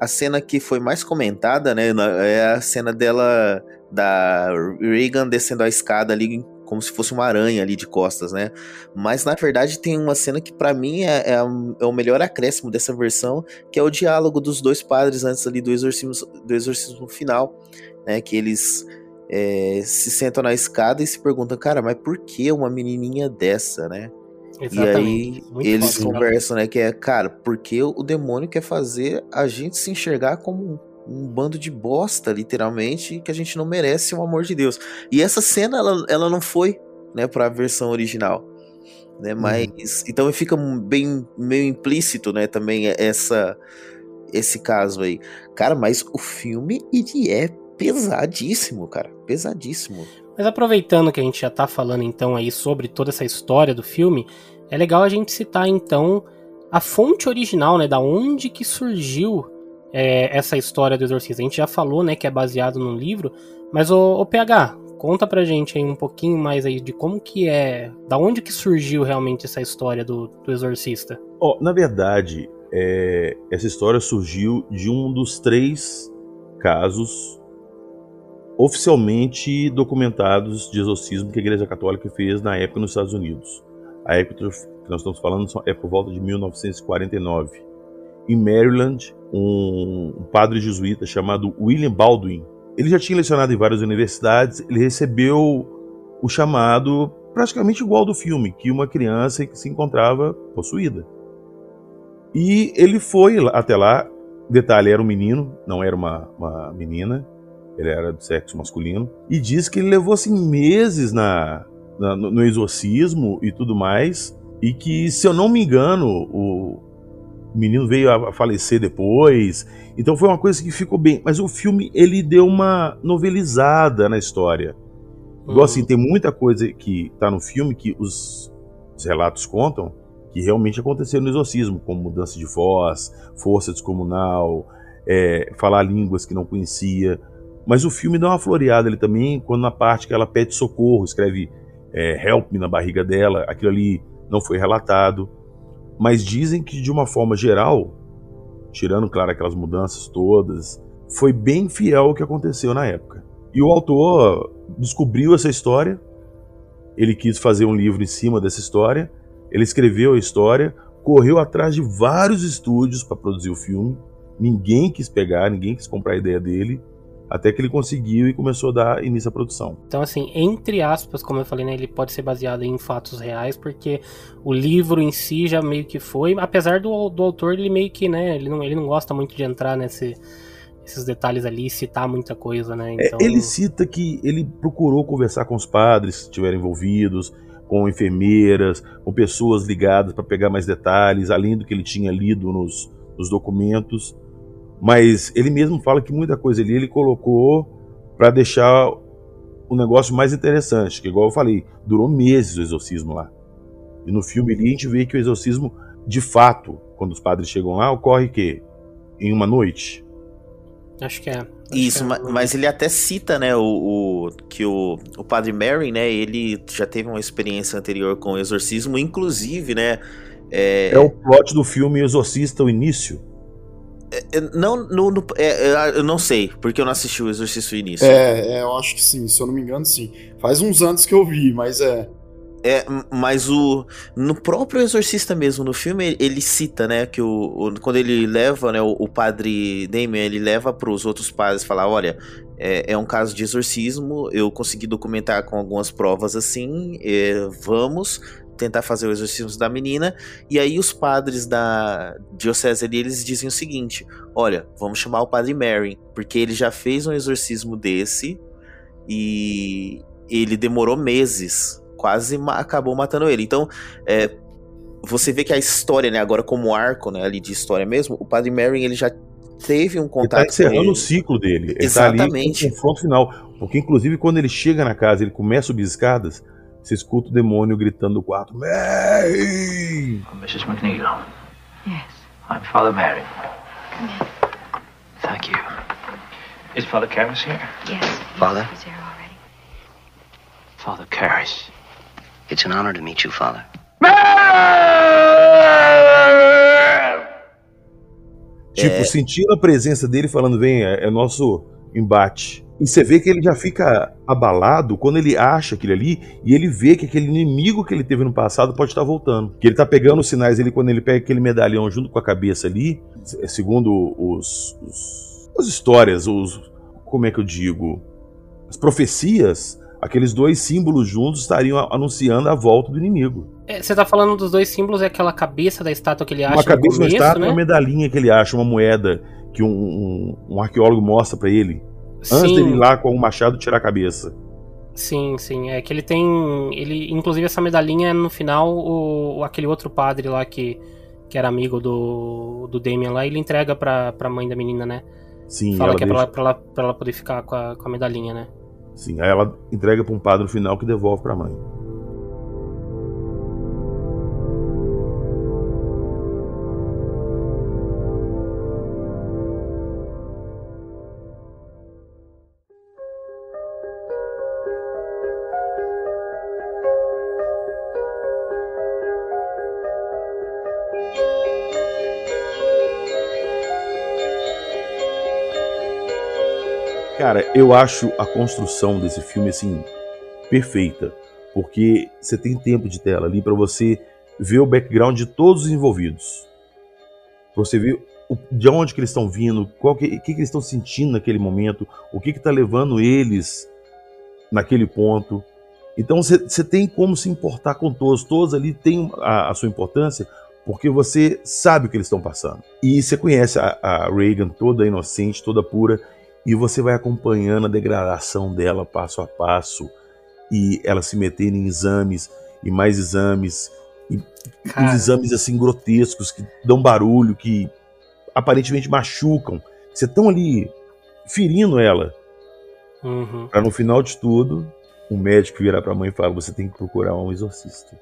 a cena que foi mais comentada, né, é a cena dela da Reagan descendo a escada ali como se fosse uma aranha ali de costas, né? Mas na verdade tem uma cena que para mim é, é, é, o melhor acréscimo dessa versão, que é o diálogo dos dois padres antes ali do exorcismo, do exorcismo final, né? Que eles é, se sentam na escada e se perguntam, cara, mas por que uma menininha dessa, né? Exatamente. E aí eles fácil, conversam, né? Que é, cara, porque o demônio quer fazer a gente se enxergar como um, um, bando de bosta, literalmente, que a gente não merece o amor de Deus. E essa cena, ela, ela não foi, né, pra versão original. Né, uhum. mas uhum. então fica bem meio implícito, né, também essa esse caso aí. Cara, mas o filme ele é pesadíssimo, cara, pesadíssimo. Mas aproveitando que a gente já tá falando então aí sobre toda essa história do filme, é legal a gente citar então a fonte original, né, da onde que surgiu é, essa história do exorcismo. A gente já falou, né, que é baseado num livro, mas o, o PH, conta pra gente aí um pouquinho mais aí de como que é, da onde que surgiu realmente essa história do, do exorcista. Oh, na verdade, é, essa história surgiu de um dos três casos oficialmente documentados de exorcismo que a Igreja Católica fez na época nos Estados Unidos. A época que nós estamos falando é por volta de 1949. Em Maryland, um, padre jesuíta chamado William Baldwin, ele já tinha lecionado em várias universidades, ele recebeu o chamado praticamente igual do filme, que uma criança que se encontrava possuída. E ele foi até lá, detalhe, era um menino, não era uma, uma menina, ele era do sexo masculino, e diz que ele levou assim meses na, na, no exorcismo e tudo mais, e que, se eu não me engano, o menino veio a falecer depois, então foi uma coisa que ficou bem, mas o filme ele deu uma novelizada na história. Igual assim, uhum. tem muita coisa que tá no filme que os, os relatos contam que realmente aconteceu no exorcismo, como mudança de voz, força descomunal, é, falar línguas que não conhecia. Mas o filme dá uma floreada ali também, quando na parte que ela pede socorro, escreve é, help me na barriga dela, aquilo ali não foi relatado. Mas dizem que de uma forma geral, tirando, claro, aquelas mudanças todas, foi bem fiel ao que aconteceu na época. E o autor descobriu essa história, ele quis fazer um livro em cima dessa história, ele escreveu a história, correu atrás de vários estúdios para produzir o filme, ninguém quis pegar, ninguém quis comprar a ideia dele, até que ele conseguiu e começou a dar início à produção. Então, assim, entre aspas, como eu falei, né, ele pode ser baseado em fatos reais, porque o livro em si já meio que foi, apesar do, do autor, ele meio que, né, ele não, ele não gosta muito de entrar nesse, esses detalhes ali, citar muita coisa, né? É, então... É, ele cita que ele procurou conversar com os padres que estiveram envolvidos, com enfermeiras, com pessoas ligadas para pegar mais detalhes, além do que ele tinha lido nos, nos documentos. Mas ele mesmo fala que muita coisa ali ele colocou para deixar o negócio mais interessante, que igual eu falei, durou meses o exorcismo lá. E no filme ali a gente vê que o exorcismo, de fato, quando os padres chegam lá, ocorre que em uma noite. Acho que é. Acho Isso, que é. ma- mas ele até cita, né, o, o- que o, o padre Mary, né, ele já teve uma experiência anterior com o exorcismo, inclusive, né, é, É o plot do filme Exorcista, o início. É, não, no, no- é, é, eu não sei, porque eu não assisti o Exorcista início. É, é, eu acho que sim, se eu não me engano, sim. Faz uns anos que eu vi, mas é. É, mas o no próprio Exorcista mesmo, no filme, ele, cita, né, que o, o- quando ele leva, né, o, o padre Damien, ele leva para os outros padres falar, olha, é, é um caso de exorcismo, eu consegui documentar com algumas provas assim, é, vamos tentar fazer o exorcismo da menina, e aí os padres da diocese ali, eles dizem o seguinte, olha, vamos chamar o padre Mary, porque ele já fez um exorcismo desse, e ele demorou meses, quase ma- acabou matando ele. Então, é, você vê que a história, né, agora como arco, né, ali de história mesmo, o Padre Merrin, ele já teve um Ele contato tá com encerrando ele. o ciclo dele. Ele Exatamente. tá ali o confronto final. Porque, inclusive, quando ele chega na casa, ele começa a subir escadas, você escuta o demônio gritando no quarto: Mary! Mrs. McNeil. Yes. I'm Father Mary. Come in. Thank you. Is Father Karras here? Yes. Father? He's here already. Father Karras. It's an honor to meet you, Father. Tipo, É. sentindo a presença dele falando: vem, é, é nosso embate. E você vê que ele já fica abalado quando ele acha aquele ali e ele vê que aquele inimigo que ele teve no passado pode estar voltando. Que ele tá pegando os sinais ali quando ele pega aquele medalhão junto com a cabeça ali, se- segundo os, os as histórias, os como é que eu digo, as profecias, aqueles dois símbolos juntos estariam anunciando a volta do inimigo. É, você tá falando dos dois símbolos, é aquela cabeça da estátua que ele acha uma cabeça começo, estátua, né? uma medalhinha que ele acha, uma moeda que um, um- um arqueólogo mostra pra ele. Antes Sim. dele ir lá com o machado tirar a cabeça. Sim, sim. É que ele tem. Ele, inclusive, essa medalhinha no final, o, aquele outro padre lá que, que era amigo do, do Damien lá, ele entrega pra, pra mãe da menina, né? Sim, Fala que é pra ela, pra, ela, pra ela poder ficar com a, com a medalhinha, né? Sim, aí ela entrega pra um padre no final que devolve pra mãe. Cara, eu acho a construção desse filme assim perfeita, porque você tem tempo de tela ali pra você ver o background de todos os envolvidos. Pra você ver o- de onde que eles estão vindo, qual que, que, que eles estão sentindo naquele momento, o que que tá levando eles naquele ponto. Então você tem como se importar com todos, todos ali têm a, a sua importância, porque você sabe o que eles estão passando. E você conhece a, a Reagan toda inocente, toda pura, e você vai acompanhando a degradação dela passo a passo, e ela se metendo em exames e mais exames, e Cara. uns exames assim grotescos que dão barulho, que aparentemente machucam. Você estão ali ferindo ela, Uhum. Pra no final de tudo, o médico virar pra mãe e falar: você tem que procurar um exorcista.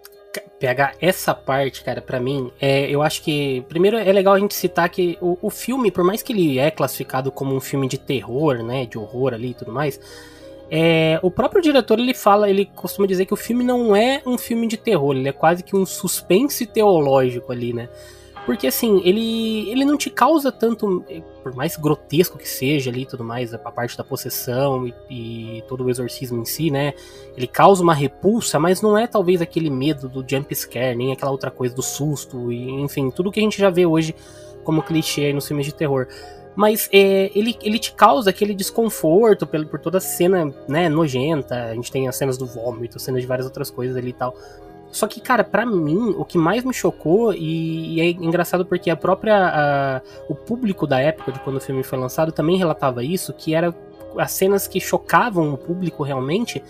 Pegar essa parte, cara, pra mim, é, eu acho que. Primeiro é legal a gente citar que o, o filme, por mais que ele é classificado como um filme de terror, né? De horror ali e tudo mais. É, o próprio diretor ele fala, ele costuma dizer que o filme não é um filme de terror, ele é quase que um suspense teológico ali, né? Porque assim, ele, ele não te causa tanto, por mais grotesco que seja ali e tudo mais, a parte da possessão e, e todo o exorcismo em si, né? Ele causa uma repulsa, mas não é talvez aquele medo do jump scare, nem aquela outra coisa do susto, e enfim, tudo que a gente já vê hoje como clichê aí nos filmes de terror. Mas é, ele, ele te causa aquele desconforto por, por toda a cena né, nojenta. A gente tem as cenas do vômito, cenas de várias outras coisas ali e tal. Só que, cara, pra mim, o que mais me chocou, e, e é engraçado porque a própria. a- o público da época de quando o filme foi lançado também relatava isso, que era as cenas que chocavam o público realmente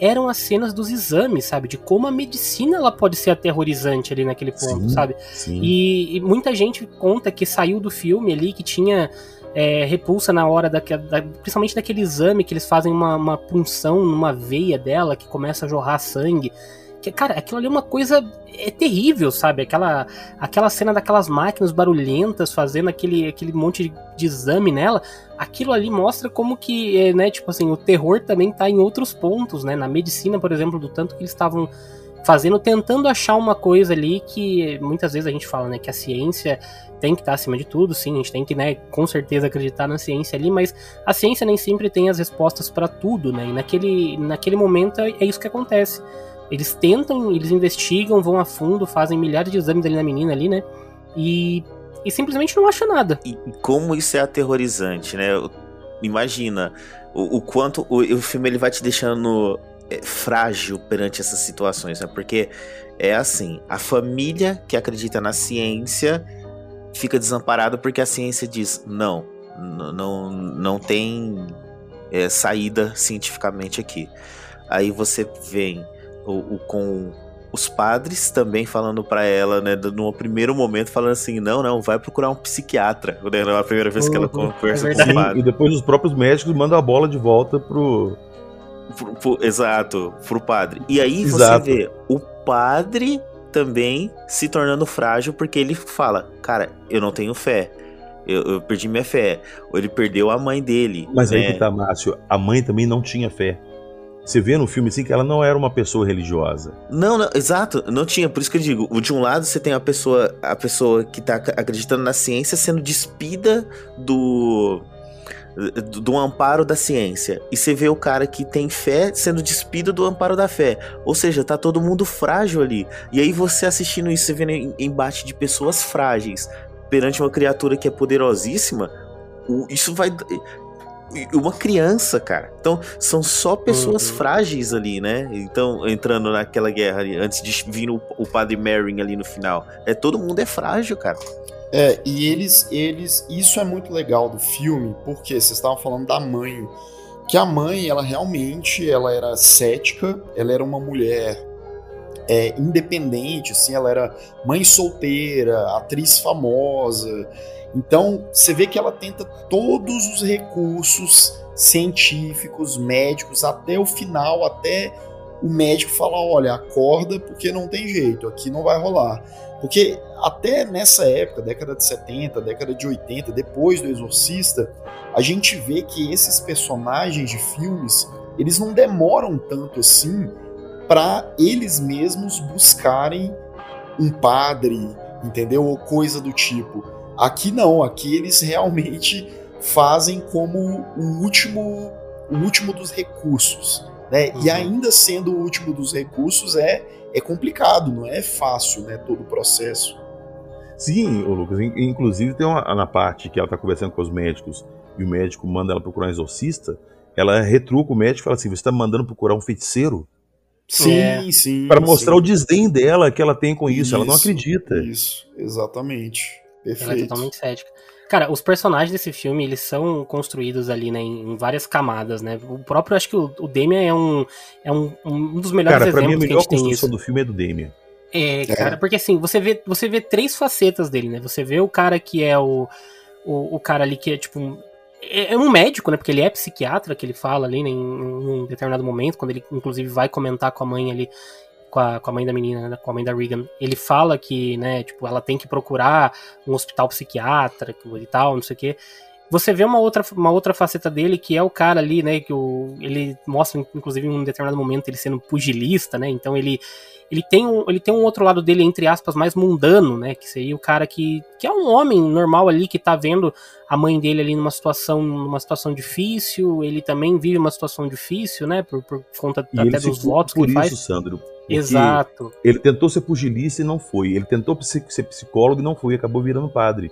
eram as cenas dos exames, sabe? De como a medicina ela pode ser aterrorizante ali naquele ponto, Sim, sabe? sim. E, e muita gente conta que saiu do filme ali que tinha é, repulsa na hora da, da- principalmente daquele exame que eles fazem uma, uma punção numa veia dela que começa a jorrar sangue. Que, cara, aquilo ali é uma coisa é terrível, sabe? Aquela, aquela cena daquelas máquinas barulhentas fazendo aquele, aquele monte de, exame nela. Aquilo ali mostra como que, é, né, tipo assim, o terror também tá em outros pontos, né? Na medicina, por exemplo, do tanto que eles estavam fazendo, tentando achar uma coisa ali que muitas vezes a gente fala, né, que a ciência tem que estar acima de tudo, sim, a gente tem que, né, com certeza acreditar na ciência ali, mas a ciência nem sempre tem as respostas para tudo, né? E naquele, naquele momento é é isso que acontece. Eles tentam, eles investigam, vão a fundo, fazem milhares de exames ali na menina ali, né? E, e simplesmente não acha nada. E como isso é aterrorizante, né? Imagina o, o quanto o, o filme ele vai te deixando é, frágil perante essas situações, né? Porque é assim, a família que acredita na ciência fica desamparada porque a ciência diz não, não, não tem é, saída cientificamente aqui. Aí você vem o, o- com os padres também falando pra ela, né, no primeiro momento falando assim, não, não, vai procurar um psiquiatra, né, na primeira vez que ela Uhum, conversa é com o padre. e depois os próprios médicos mandam a bola de volta pro. Pro- pro- exato, pro padre. E aí Exato. você vê o padre também se tornando frágil porque ele fala, cara, eu não tenho fé. Eu, eu perdi minha fé. Ou ele perdeu a mãe dele. Mas aí né? que tá, Márcio, a mãe também não tinha fé. Você vê no filme assim que ela não era uma pessoa religiosa. Não, não, exato, não tinha, por isso que eu digo, de um lado você tem a pessoa, a pessoa que tá ac- acreditando na ciência sendo despida do do, do amparo da ciência. E você vê o cara que tem fé sendo despido do amparo da fé. Ou seja, tá todo mundo frágil ali. E aí você assistindo isso, você vendo em- embate de pessoas frágeis perante uma criatura que é poderosíssima, isso vai uma criança, cara. Então, são só pessoas Uhum. frágeis ali, né? Então, entrando naquela guerra ali, antes de vir o, o padre Merrin ali no final. É, todo mundo é frágil, cara. É, e eles, eles, isso é muito legal do filme, porque vocês estavam falando da mãe, que a mãe, ela realmente, ela era cética, ela era uma mulher é, independente, assim, ela era mãe solteira, atriz famosa, então você vê que ela tenta todos os recursos científicos, médicos, até o final, até o médico falar, olha, acorda porque não tem jeito, aqui não vai rolar. Porque até nessa época, década de 70, década de 80, depois do Exorcista, a gente vê que esses personagens de filmes, eles não demoram tanto assim para eles mesmos buscarem um padre, entendeu? Ou coisa do tipo. Aqui não, aqui eles realmente fazem como o último, o último dos recursos, né? E ainda sendo o último dos recursos é é complicado, não é fácil, né, todo o processo. Sim, Lucas, in- inclusive tem uma na parte que ela tá conversando com os médicos e o médico manda ela procurar um exorcista, ela retruca o médico e fala assim: "Você tá me mandando procurar um feiticeiro?" Sim, É. sim. Para mostrar sim. o desdém dela que ela tem com isso, ela não Isso, acredita. Isso, exatamente. Ela é Perfeito. totalmente cética. Cara, os personagens desse filme, eles são construídos ali, né, em, várias camadas, né? O próprio, acho que o, o Damien é um, é um, um dos melhores Cara, pra mim a exemplos que a melhor gente tem isso. do filme é do Damien. É, cara, porque assim, você vê, você vê três facetas dele, né? Você vê o cara que é o, o, o cara ali que é tipo. É, é um médico, né? Porque ele é psiquiatra, que ele fala ali né, em, em um determinado momento, quando ele inclusive vai comentar com a mãe ali, com a, com a mãe da menina, né, com a mãe da Regan. Ele fala que, né, tipo, ela tem que procurar um hospital psiquiátrico e tal, não sei o quê. Você vê uma outra, uma outra faceta dele, que é o cara ali, né, que o, ele mostra, inclusive, em um determinado momento, ele sendo pugilista, né, então ele, ele, tem um, ele tem um outro lado dele, entre aspas, mais mundano, né, que seria o cara que, que é um homem normal ali, que tá vendo a mãe dele ali numa situação, numa situação difícil, ele também vive uma situação difícil, né, por, por conta E até dos votos que por ele isso, faz. Sandro. Exato. Ele tentou ser pugilista e não foi. Ele tentou ser psicólogo e não foi, acabou virando padre.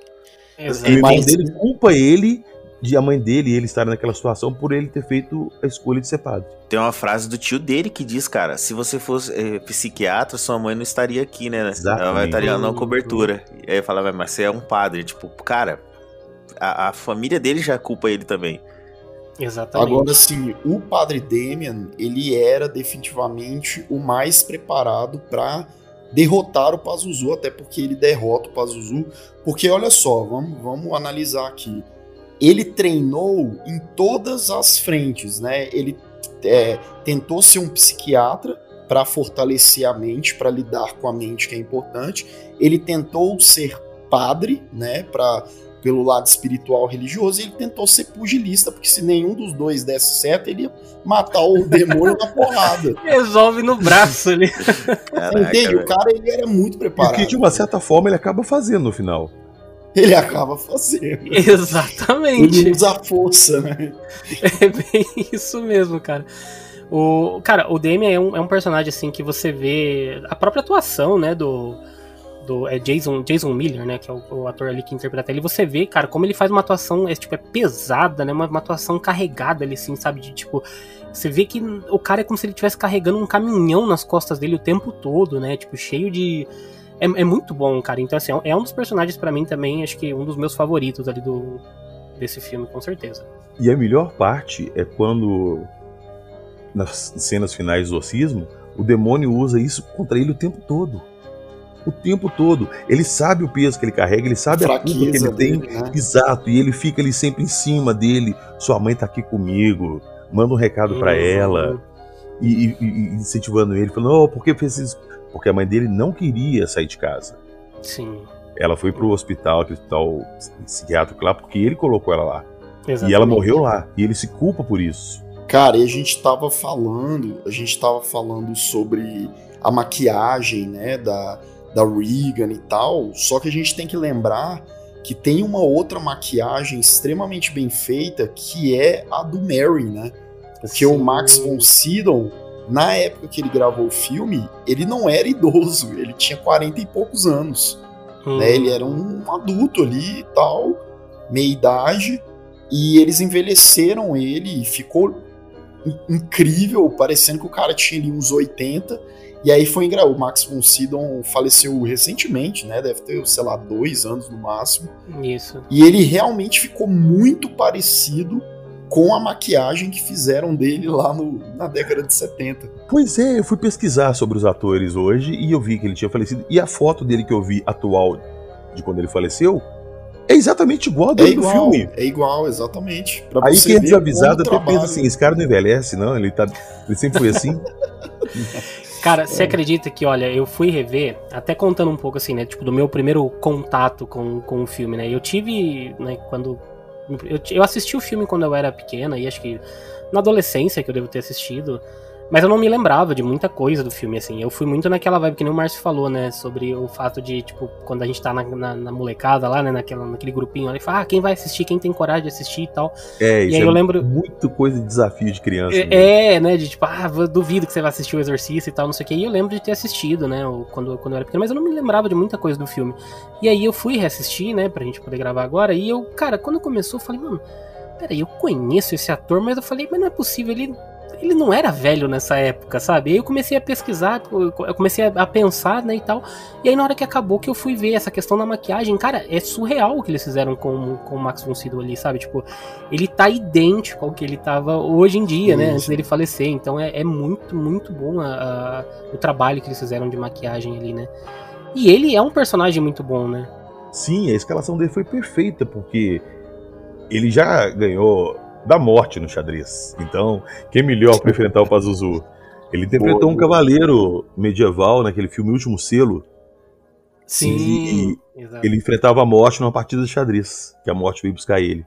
Exato. E o irmão Mas- dele culpa ele de a mãe dele e ele estar naquela situação por ele ter feito a escolha de ser padre. Tem uma frase do tio dele que diz, cara, se você fosse eh, psiquiatra, sua mãe não estaria aqui, né? Ela vai Exatamente. estaria na cobertura. E aí falava, mas você é um padre. Tipo, cara, a, a família dele já culpa ele também. Exatamente. Agora, sim, o Padre Damian, ele era definitivamente o mais preparado para derrotar o Pazuzu, até porque ele derrota o Pazuzu. Porque olha só, vamos, vamos analisar aqui. Ele treinou em todas as frentes, né? Ele é, tentou ser um psiquiatra para fortalecer a mente, para lidar com a mente, que é importante. Ele tentou ser padre, né? Para pelo lado espiritual religioso, e ele tentou ser pugilista, porque se nenhum dos dois desse certo, ele ia matar o demônio na porrada. Resolve no braço ali. Caraca, Entende? O cara ele era muito preparado. E que de uma certa forma ele acaba fazendo no final. Ele acaba fazendo. Exatamente. Ele usa a força, né? É bem isso mesmo, cara. O, cara, o Damien é um, é um personagem assim que você vê a própria atuação, né, do do é Jason, Jason Miller, né, que é o, o, ator ali que interpreta ele, você vê, cara, como ele faz uma atuação, é, tipo, é pesada, né, uma, uma atuação carregada ali, assim, sabe, de, tipo, você vê que o cara é como se ele estivesse carregando um caminhão nas costas dele o tempo todo, né, tipo, cheio de... É, é muito bom, cara, então, assim, é um dos personagens para mim também, acho que um dos meus favoritos ali do desse filme, com certeza. E a melhor parte é quando, nas cenas finais do exorcismo, o demônio usa isso contra ele o tempo todo o tempo todo. Ele sabe o peso que ele carrega, ele sabe a, a culpa que ele tem. né? Exato, e ele fica ali sempre em cima dele. Sua mãe tá aqui comigo, manda um recado uhum. para ela. E, e, e, incentivando ele, falando: oh, por que fez isso? Porque a mãe dele não queria sair de casa. Sim. Ela foi pro hospital, aquele hospital psiquiátrico lá, porque ele colocou ela lá. Exatamente. E ela morreu lá. E ele se culpa por isso. Cara, e a gente tava falando, a gente tava falando sobre a maquiagem, né, da, da Regan e tal, só que a gente tem que lembrar que tem uma outra maquiagem extremamente bem feita que é a do Mary, né? Porque Sim. o Max von Sydow, na época que ele gravou o filme, ele não era idoso, ele tinha 40 e poucos anos. Hum. Né? Ele era um adulto ali e tal, meia idade, e eles envelheceram ele e ficou incrível, parecendo que o cara tinha ali uns 80 e aí foi engraçado. O Max von Sydow faleceu recentemente, né? Deve ter, sei lá, dois anos no máximo. Isso. E ele realmente ficou muito parecido com a maquiagem que fizeram dele lá no, na década de 70. Pois é, eu fui pesquisar sobre os atores hoje e eu vi que ele tinha falecido. E a foto dele que eu vi atual de quando ele faleceu é exatamente igual a do, é igual, do filme. É igual, exatamente. Pra Aí quem é desavisado até pensa assim: esse cara não envelhece, não? Ele, tá, ele sempre foi assim. Cara, você é. acredita que, olha, eu fui rever, até contando um pouco assim, né? Tipo, do meu primeiro contato com, com o filme, né? Eu tive, né, quando. Eu, eu assisti o filme quando eu era pequena, e acho que na adolescência que eu devo ter assistido. Mas eu não me lembrava de muita coisa do filme, assim. Eu fui muito naquela vibe que nem o Márcio falou, né? Sobre o fato de, tipo, quando a gente tá na, na, na molecada lá, né? Naquela, naquele grupinho ali, fala, ah, quem vai assistir, quem tem coragem de assistir e tal. É, isso e aí é eu lembro. Muito coisa de desafio de criança. É, né? é, né? De tipo, ah, duvido que você vai assistir o Exorcista e tal, não sei o que. E eu lembro de ter assistido, né? Quando, quando eu era pequeno, mas eu não me lembrava de muita coisa do filme. E aí eu fui reassistir, né? Pra gente poder gravar agora. E eu, cara, quando começou, eu falei, mano peraí, eu conheço esse ator, mas eu falei, mas não é possível, ele ele não era velho nessa época, sabe? Aí eu comecei a pesquisar, eu comecei a pensar, né, e tal. E aí na hora que acabou que eu fui ver essa questão da maquiagem, cara, é surreal o que eles fizeram com, com o Max von Sydow ali, sabe? Tipo, ele tá idêntico ao que ele tava hoje em dia, Isso. né, antes dele falecer. Então é, é muito, muito bom a, a, o trabalho que eles fizeram de maquiagem ali, né? E ele é um personagem muito bom, né? Sim, a escalação dele foi perfeita, porque ele já ganhou da morte no xadrez. Então, quem melhor para enfrentar o Pazuzu? Ele interpretou boa, um cavaleiro medieval naquele filme Último Selo. Sim. E ele enfrentava a morte numa partida de xadrez, que a morte veio buscar ele.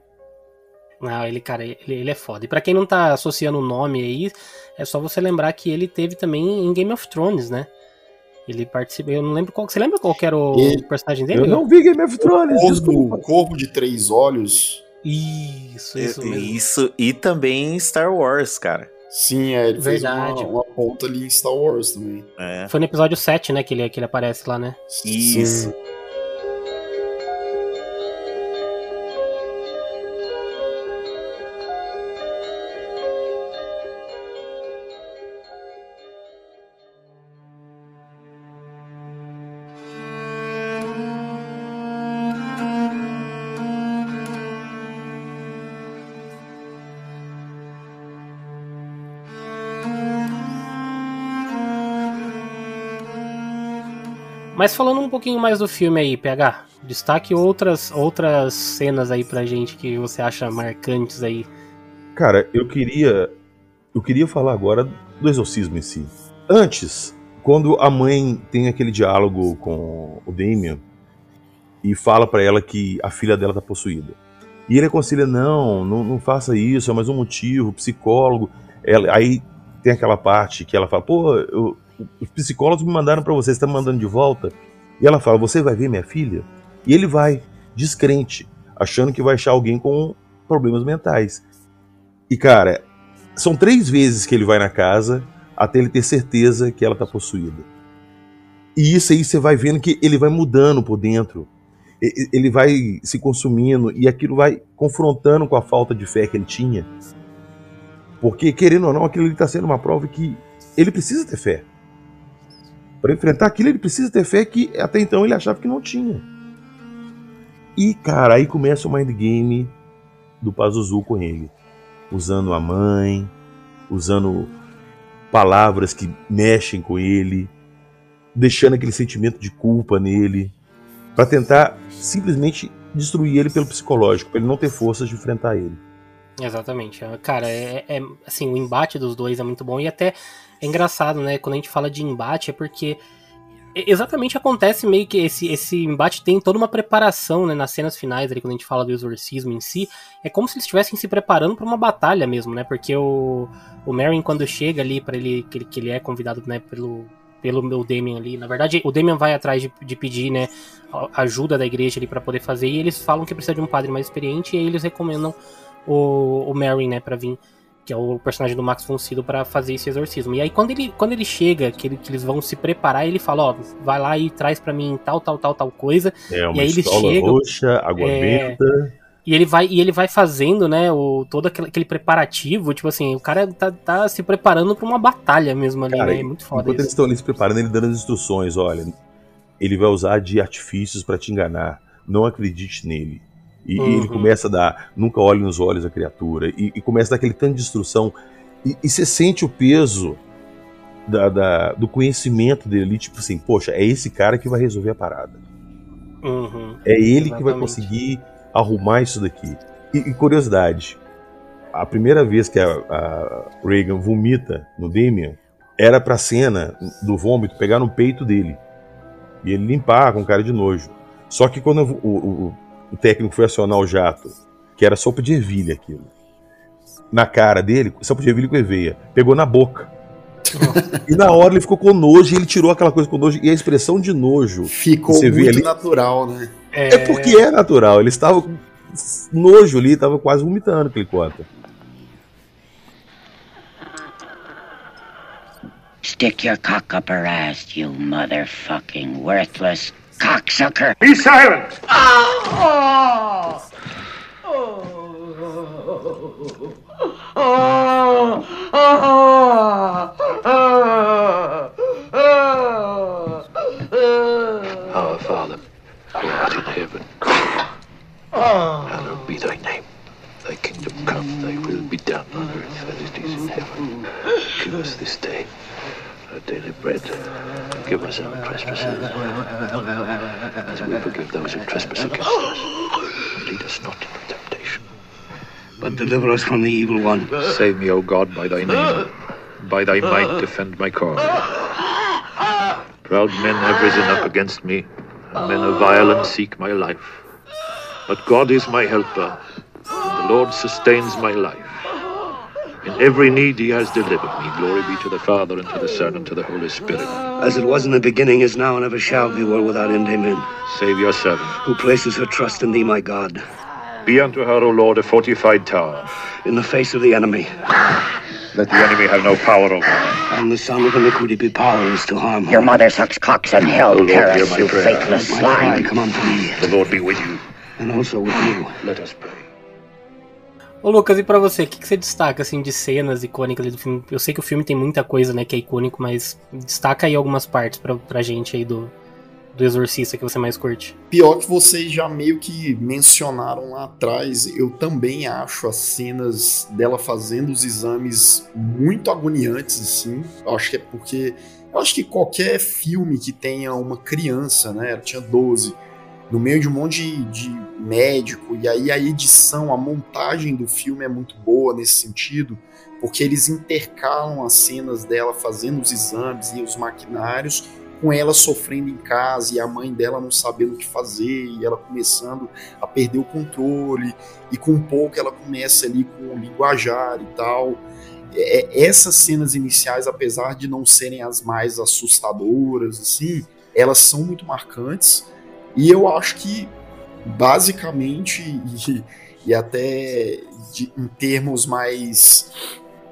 Não, ele, cara, ele, ele é foda. E pra quem não tá associando o nome aí, é só você lembrar que ele teve também em Game of Thrones, né? Ele participa. Eu não lembro qual. Você lembra qual que era o ele, personagem dele? Eu não vi Game of Thrones. O corpo, o corpo de três olhos isso, isso mesmo. Isso, e também Star Wars, cara. Sim, é, ele Verdade. fez uma, uma, ponta ali em Star Wars também. É. Foi no episódio 7, né, que ele, que ele aparece lá, né? Isso. Sim. Mas falando um pouquinho mais do filme aí, PH, destaque outras, outras cenas aí pra gente que você acha marcantes aí. Cara, eu queria. Eu queria falar agora do exorcismo em si. Antes, quando a mãe tem aquele diálogo com o Damien e fala para ela que a filha dela tá possuída. E ele aconselha: não, não, não faça isso, é mais um motivo, psicólogo. Ela, aí tem aquela parte que ela fala: pô, eu, os psicólogos me mandaram para você, tá me mandando de volta? E ela fala: você vai ver minha filha? E ele vai, descrente, achando que vai achar alguém com problemas mentais. E cara, são três vezes que ele vai na casa até ele ter certeza que ela tá possuída. E isso aí você vai vendo que ele vai mudando por dentro. Ele vai se consumindo e aquilo vai confrontando com a falta de fé que ele tinha. Porque, querendo ou não, aquilo está sendo uma prova que ele precisa ter fé. Para enfrentar aquilo, ele precisa ter fé que até então ele achava que não tinha. E, cara, aí começa o mind game do Pazuzu com ele. Usando a mãe, usando palavras que mexem com ele, deixando aquele sentimento de culpa nele, para tentar simplesmente destruir ele pelo psicológico, para ele não ter forças de enfrentar ele. Exatamente. Cara, é, é, assim, o embate dos dois é muito bom e até é engraçado, né? Quando a gente fala de embate é porque exatamente acontece meio que esse, esse embate tem toda uma preparação, né, nas cenas finais ali quando a gente fala do exorcismo em si, é como se eles estivessem se preparando para uma batalha mesmo, né? Porque o o Merrin quando chega ali para ele que, ele que ele é convidado, né, pelo pelo meu Damien ali. Na verdade, o Damien vai atrás de, de pedir, né, ajuda da igreja ali para poder fazer e eles falam que precisa de um padre mais experiente e aí eles recomendam o, o Merrin, né, para vir que é o personagem do Max Sydow para fazer esse exorcismo. E aí quando ele, quando ele chega, que, ele, que eles vão se preparar, ele fala, ó, vai lá e traz para mim tal, tal, tal, tal coisa. É, uma e aí eles chegam, roxa, água é, benta. E ele vai, e ele vai fazendo, né, o, todo aquele, aquele preparativo, tipo assim, o cara tá, tá se preparando para uma batalha mesmo ali, cara, né? É muito foda Enquanto isso. eles estão ali se preparando, ele dando as instruções, olha, ele vai usar de artifícios para te enganar. Não acredite nele. E, uhum. ele começa a dar, nunca olhe nos olhos a criatura, e, e começa a dar aquele tanto de instrução. E, e você sente o peso da, da, do conhecimento dele ali, tipo assim, poxa, é esse cara que vai resolver a parada. Uhum. É ele Exatamente. que vai conseguir arrumar isso daqui. E, e, curiosidade, a primeira vez que a, a Reagan vomita no Damien era pra cena do vômito pegar no peito dele e ele limpar com cara de nojo. Só que quando o, o, o técnico foi acionar o jato, que era sopa de ervilha aquilo, na cara dele, sopa de ervilha com erveia, pegou na boca. e na hora ele ficou com nojo e ele tirou aquela coisa com nojo. E a expressão de nojo. Ficou você muito ali, natural, né? É... é porque é natural. Ele estava com nojo ali, estava quase vomitando que ele conta. Stick your cock up her ass, you motherfucking worthless cocksucker. Be silent! Oh! Oh! Our Father, who art in heaven, hallowed be thy name. Thy kingdom come, thy will be done on earth as it is in heaven. Give us this day our daily bread. Give us our trespasses, as we forgive those who trespass against us. Lead us not into temptation, but deliver us from the evil one. Save me, O God, by thy name. By thy might defend my cause. Proud men have risen up against me, and men of violence seek my life. But God is my helper, and the Lord sustains my life. In every need he has delivered me. Glory be to the Father, and to the Son, and to the Holy Spirit. As it was in the beginning, is now, and ever shall be, world without end. Amen. Save your servant. Who places her trust in thee, my God. Be unto her, O Lord, a fortified tower. In the face of the enemy. Let the enemy have no power over her. And the son of iniquity be powerless to harm her. Your mother sucks cocks in hell, O Lord, hear Paris, my you prayer. faithless My cry, swine. come unto me, The Lord be with you. and also with you. Let us pray. Ô Lucas, e pra você, o que, que você destaca assim de cenas icônicas do filme? Eu sei que o filme tem muita coisa, né, que é icônico, mas destaca aí algumas partes pra, pra gente aí do, do Exorcista que você mais curte. Pior que vocês já meio que mencionaram lá atrás, eu também acho as cenas dela fazendo os exames muito agoniantes, assim. Eu acho que é porque Eu acho que qualquer filme que tenha uma criança, né? Ela tinha 12, no meio de um monte de, de médico, e aí a edição, a montagem do filme é muito boa nesse sentido, porque eles intercalam as cenas dela fazendo os exames e os maquinários com ela sofrendo em casa e a mãe dela não sabendo o que fazer e ela começando a perder o controle e com pouco ela começa ali com o linguajar e tal. É, essas cenas iniciais, apesar de não serem as mais assustadoras, assim, elas são muito marcantes e eu acho que basicamente e, e até de, em termos mais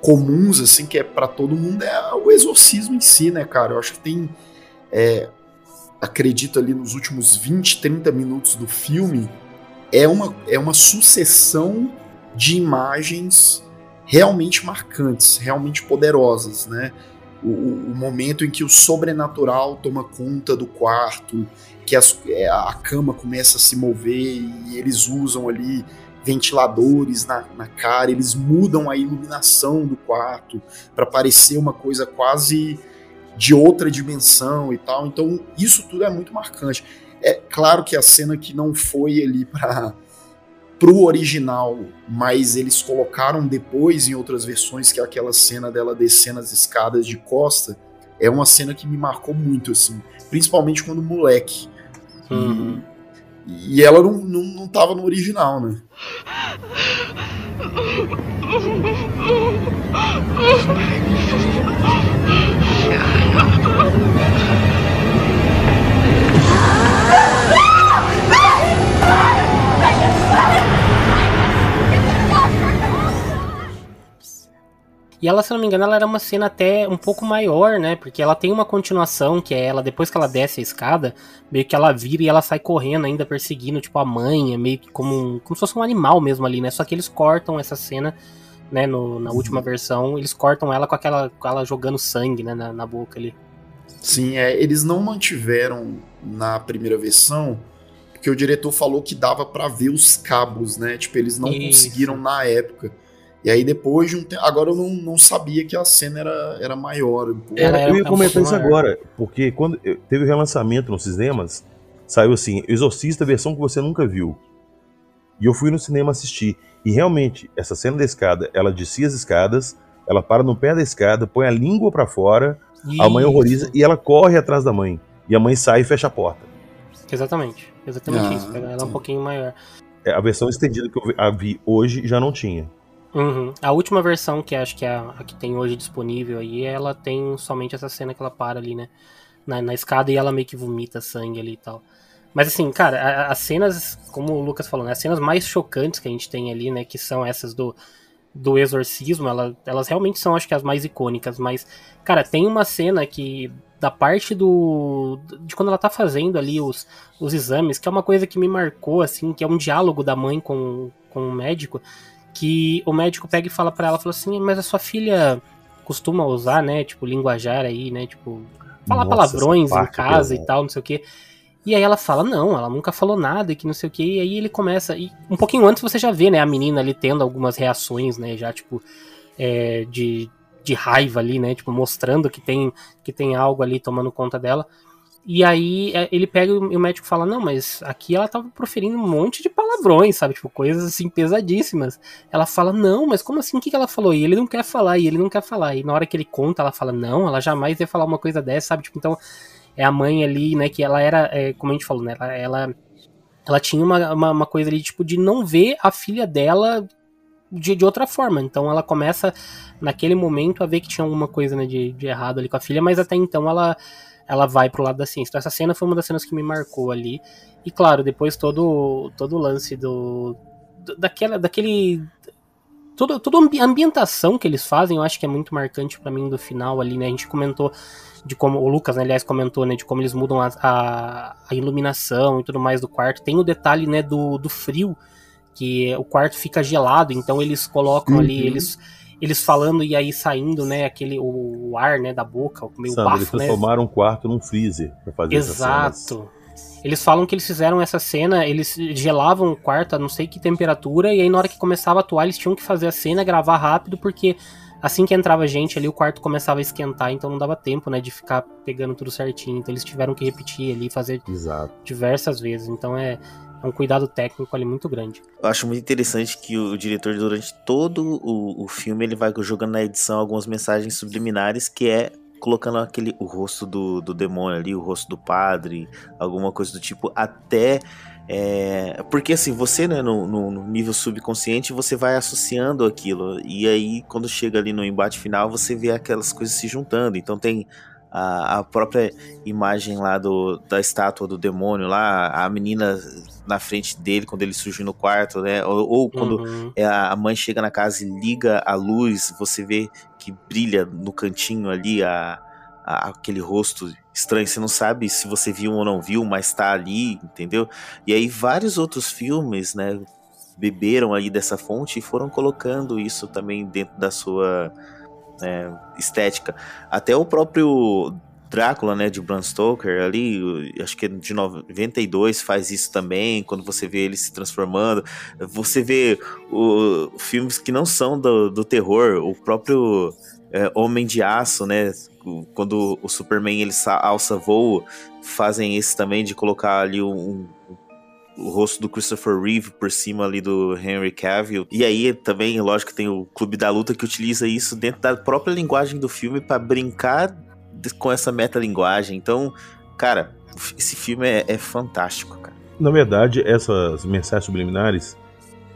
comuns assim que é para todo mundo é o exorcismo em si, né, cara? Eu acho que tem é, acredito ali nos últimos 20, 30 minutos do filme, é uma, é uma sucessão de imagens realmente marcantes, realmente poderosas, né? O, o, momento em que o sobrenatural toma conta do quarto, que as, é, a cama começa a se mover e eles usam ali ventiladores na, na cara, eles mudam a iluminação do quarto para parecer uma coisa quase de outra dimensão e tal. Então, isso tudo é muito marcante. É claro que a cena que não foi ali para pro original, mas eles colocaram depois em outras versões, que é aquela cena dela descendo as escadas de costa, é uma cena que me marcou muito, assim, principalmente quando moleque. Uhum. E, e, ela não, não, não tava no original, né? E ela, se não me engano, ela era uma cena até um pouco maior, né? Porque ela tem uma continuação, que é ela, depois que ela desce a escada, meio que ela vira e ela sai correndo ainda, perseguindo, tipo, a mãe, é meio que como, um, como se fosse um animal mesmo ali, né? Só que eles cortam essa cena, né, no, na última versão, eles cortam ela com aquela, com ela jogando sangue, né, na, na boca ali. Sim, é, eles não mantiveram na primeira versão, porque o diretor falou que dava para ver os cabos, né? Tipo, eles não Isso. conseguiram na época. E aí depois de um tempo. Agora eu não, não sabia que a cena era, era maior. Era, eu ia comentar isso agora, porque quando teve o relançamento nos cinemas, saiu assim, Exorcista versão que você nunca viu. E eu fui no cinema assistir. E realmente, essa cena da escada, ela descia as escadas, ela para no pé da escada, põe a língua para fora, isso. a mãe horroriza e ela corre atrás da mãe. E a mãe sai e fecha a porta. Exatamente. Exatamente ah, isso. Ela é um pouquinho maior. É, a versão estendida que eu vi hoje já não tinha. Uhum. A última versão, que acho que é a, a, que tem hoje disponível aí, ela tem somente essa cena que ela para ali, né? Na, na escada e ela meio que vomita sangue ali e tal. Mas assim, cara, as cenas, como o Lucas falou, né? As cenas mais chocantes que a gente tem ali, né? Que são essas do, do exorcismo, ela, elas realmente são, acho que, as mais icônicas. Mas, cara, tem uma cena que. Da parte do. de quando ela tá fazendo ali os, os exames, que é uma coisa que me marcou, assim, que é um diálogo da mãe com, com o médico que o médico pega e fala para ela, fala assim, mas a sua filha costuma usar, né, tipo, linguajar aí, né, tipo, falar Nossa, palavrões em casa e tal, não sei o que. E aí ela fala, não, ela nunca falou nada, que não sei o que. E aí ele começa. E um pouquinho antes você já vê, né, a menina ali tendo algumas reações, né, já, tipo, é, de, de raiva ali, né, tipo, mostrando que tem, que tem algo ali tomando conta dela. E aí é, ele pega e o médico fala: Não, mas aqui ela tava proferindo um monte de palavrões, sabe? Tipo, coisas assim pesadíssimas. Ela fala: Não, mas como assim? O que, que ela falou? E ele não quer falar, e ele não quer falar. E na hora que ele conta, ela fala: Não, ela jamais ia falar uma coisa dessa, sabe? Tipo, então é a mãe ali, né? Que ela era, é, como a gente falou, né? Ela, ela, ela tinha uma, uma, uma, coisa ali, tipo, de não ver a filha dela de, de outra forma. Então ela começa, naquele momento, a ver que tinha alguma coisa né, de, de errado ali com a filha, mas até então ela ela vai pro lado da ciência. Então essa cena foi uma das cenas que me marcou ali. E claro, depois todo, todo o lance do, do daquela, daquele toda, toda a ambientação que eles fazem, eu acho que é muito marcante para mim do final ali, né? A gente comentou de como o Lucas, né, aliás, comentou, né, de como eles mudam a, a, a, iluminação e tudo mais do quarto. Tem o detalhe, né, do, do frio, que o quarto fica gelado, então eles colocam uhum. ali, eles eles falando e aí saindo, né, aquele o, ar, né, da boca, o meio Sandra, bafo, eles né? transformaram né? um quarto num freezer para fazer Exato. Eles falam que eles fizeram essa cena, eles gelavam o quarto a não sei que temperatura, e aí na hora que começava a atuar, eles tinham que fazer a cena, gravar rápido, porque assim que entrava gente ali, o quarto começava a esquentar, então não dava tempo, né, de ficar pegando tudo certinho. Então eles tiveram que repetir ali, fazer Exato. diversas vezes. Então é um cuidado técnico ali muito grande. Eu acho muito interessante que o diretor, durante todo o, o filme, ele vai jogando na edição algumas mensagens subliminares que é colocando aquele o rosto do, do demônio ali, o rosto do padre, alguma coisa do tipo, até é, porque assim, você, né, no, no, no, nível subconsciente, você vai associando aquilo. E aí, quando chega ali no embate final, você vê aquelas coisas se juntando. Então tem a, a própria imagem lá do, da estátua do demônio, lá, a menina na frente dele, quando ele surge no quarto, né? Ou, ou quando Uhum. é, a mãe chega na casa e liga a luz, você vê que brilha no cantinho ali a, a- aquele rosto estranho. Você não sabe se você viu ou não viu, mas tá ali, entendeu? E aí vários outros filmes, né, beberam aí dessa fonte e foram colocando isso também dentro da sua é, estética. Até o próprio Drácula, né, de Bram Stoker ali, acho que é de 92 faz isso também, quando você vê ele se transformando. Você vê o, filmes que não são do, do terror, o próprio é, Homem de Aço, né, quando o Superman ele alça voo, fazem esse também de colocar ali um- o rosto do Christopher Reeve por cima ali do Henry Cavill. E aí também, lógico, tem o Clube da Luta que utiliza isso dentro da própria linguagem do filme para brincar com essa metalinguagem. Então, cara, esse filme é, é fantástico, cara. Na verdade, essas mensagens subliminares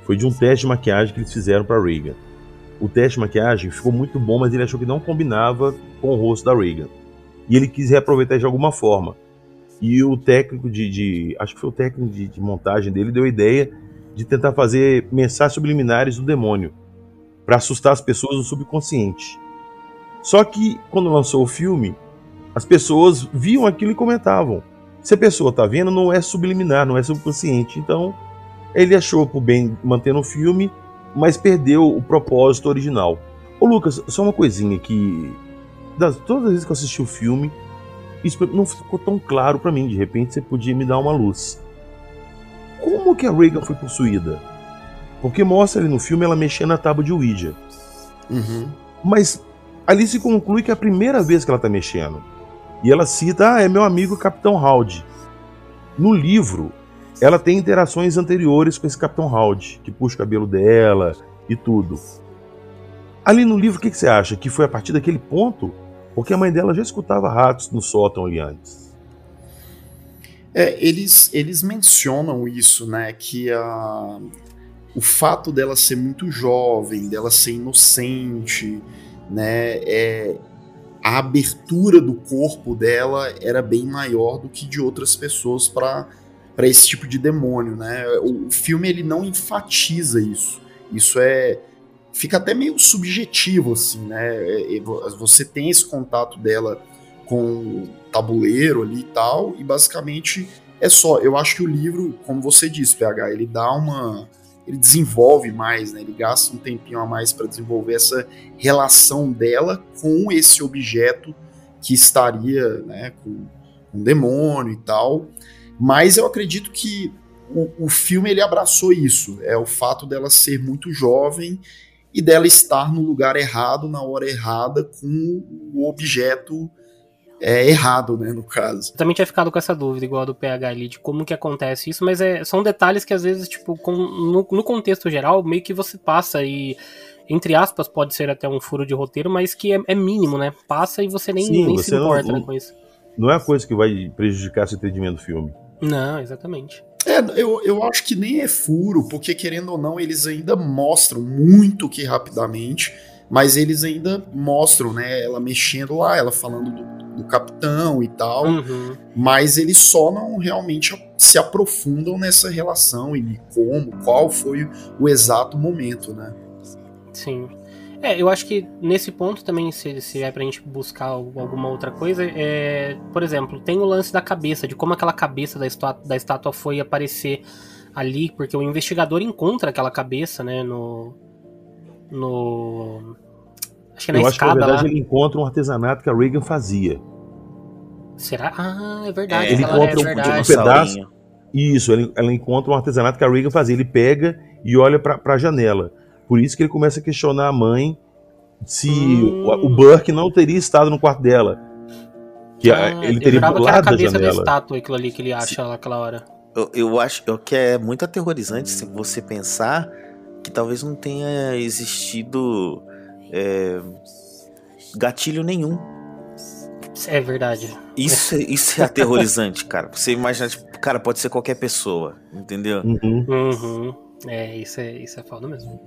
foi de um teste de maquiagem que eles fizeram para Reagan. O teste de maquiagem ficou muito bom, mas ele achou que não combinava com o rosto da Reagan. E ele quis reaproveitar de alguma forma. E o técnico de. de- acho que foi o técnico de, de montagem dele, deu a ideia de tentar fazer mensagens subliminares do demônio para assustar as pessoas do subconsciente. Só que quando lançou o filme, as pessoas viam aquilo e comentavam. Se a pessoa tá vendo, não é subliminar, não é subconsciente. Então, ele achou por bem manter no filme, mas perdeu o propósito original. Ô Lucas, só uma coisinha que. Das, todas as vezes que eu assisti o filme, isso não ficou tão claro pra mim. De repente você podia me dar uma luz. Como que a Reagan foi possuída? Porque mostra ali no filme ela mexendo na tábua de Ouija. Uhum. Mas ali se conclui que é a primeira vez que ela tá mexendo. E ela cita, ah, é meu amigo Capitão Howdy. No livro, ela tem interações anteriores com esse Capitão Howdy, que puxa o cabelo dela e tudo. Ali no livro, o que, que você acha? Que foi a partir daquele ponto? Porque a mãe dela já escutava ratos no sótão ali antes. É, eles, eles mencionam isso, né? Que a, o fato dela ser muito jovem, dela ser inocente, né? É, a abertura do corpo dela era bem maior do que de outras pessoas para para esse tipo de demônio, né? O, filme ele não enfatiza isso. Isso é fica até meio subjetivo assim, né? É, é, você tem esse contato dela com o tabuleiro ali e tal, e basicamente é só. Eu acho que o livro, como você disse, PH, ele dá uma. Ele desenvolve mais, né? Ele gasta um tempinho a mais para desenvolver essa relação dela com esse objeto que estaria, né, com um demônio e tal. Mas eu acredito que o, o filme ele abraçou isso. É o fato dela ser muito jovem e dela estar no lugar errado, na hora errada, com o objeto é, errado, né, no caso. Eu também tinha ficado com essa dúvida, igual a do PH ali, de como que acontece isso, mas é, são detalhes que às vezes, tipo, com, no, no contexto geral, meio que você passa e, entre aspas, pode ser até um furo de roteiro, mas que é, é mínimo, né? Passa e você nem, Sim, nem você se importa não, né, com isso. Não é uma coisa que vai prejudicar seu entendimento do filme. Não, exatamente. É, eu, eu acho que nem é furo, porque querendo ou não, eles ainda mostram muito que rapidamente, mas eles ainda mostram, né, ela mexendo lá, ela falando do, do capitão e tal, Uhum. mas eles só não realmente se aprofundam nessa relação e como, qual foi o exato momento, né? Sim. É, eu acho que nesse ponto também, se, se é pra gente buscar alguma outra coisa, é, por exemplo, tem o lance da cabeça, de como aquela cabeça da estátua, da estátua foi aparecer ali, porque o investigador encontra aquela cabeça, né, no. No. Acho que é na Eu acho que na escada verdade lá. ele encontra um artesanato que a Reagan fazia. Será? Ah, é verdade. ele ela- encontra é um, verdade. um pedaço. Isso, ele- ela encontra um artesanato que a Reagan fazia. Ele pega e olha pra, pra janela. Por isso que ele começa a questionar a mãe se hum. o, Burke não teria estado no quarto dela. Que ah, ele teria pulado a cabeça da estátua, aquilo ali que ele acha naquela hora. Eu, eu acho que é muito aterrorizante se você pensar que talvez não tenha existido é, gatilho nenhum. É verdade. Isso, isso é aterrorizante, cara. Você imagina, tipo, cara, pode ser qualquer pessoa, entendeu? Uhum. Uhum. É, isso é, isso é foda mesmo.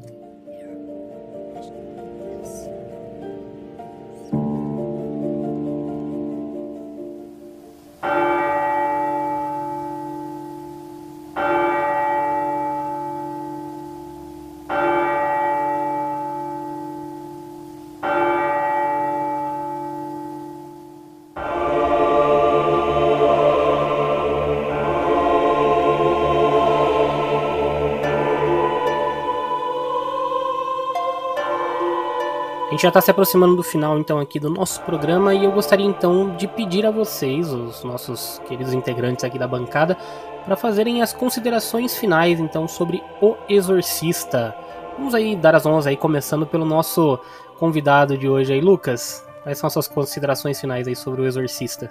Gente já está se aproximando do final então aqui do nosso programa e eu gostaria então de pedir a vocês, os nossos queridos integrantes aqui da bancada, para fazerem as considerações finais então sobre O Exorcista. Vamos aí dar as honras aí começando pelo nosso convidado de hoje aí, Lucas. Quais são as suas considerações finais aí sobre O Exorcista?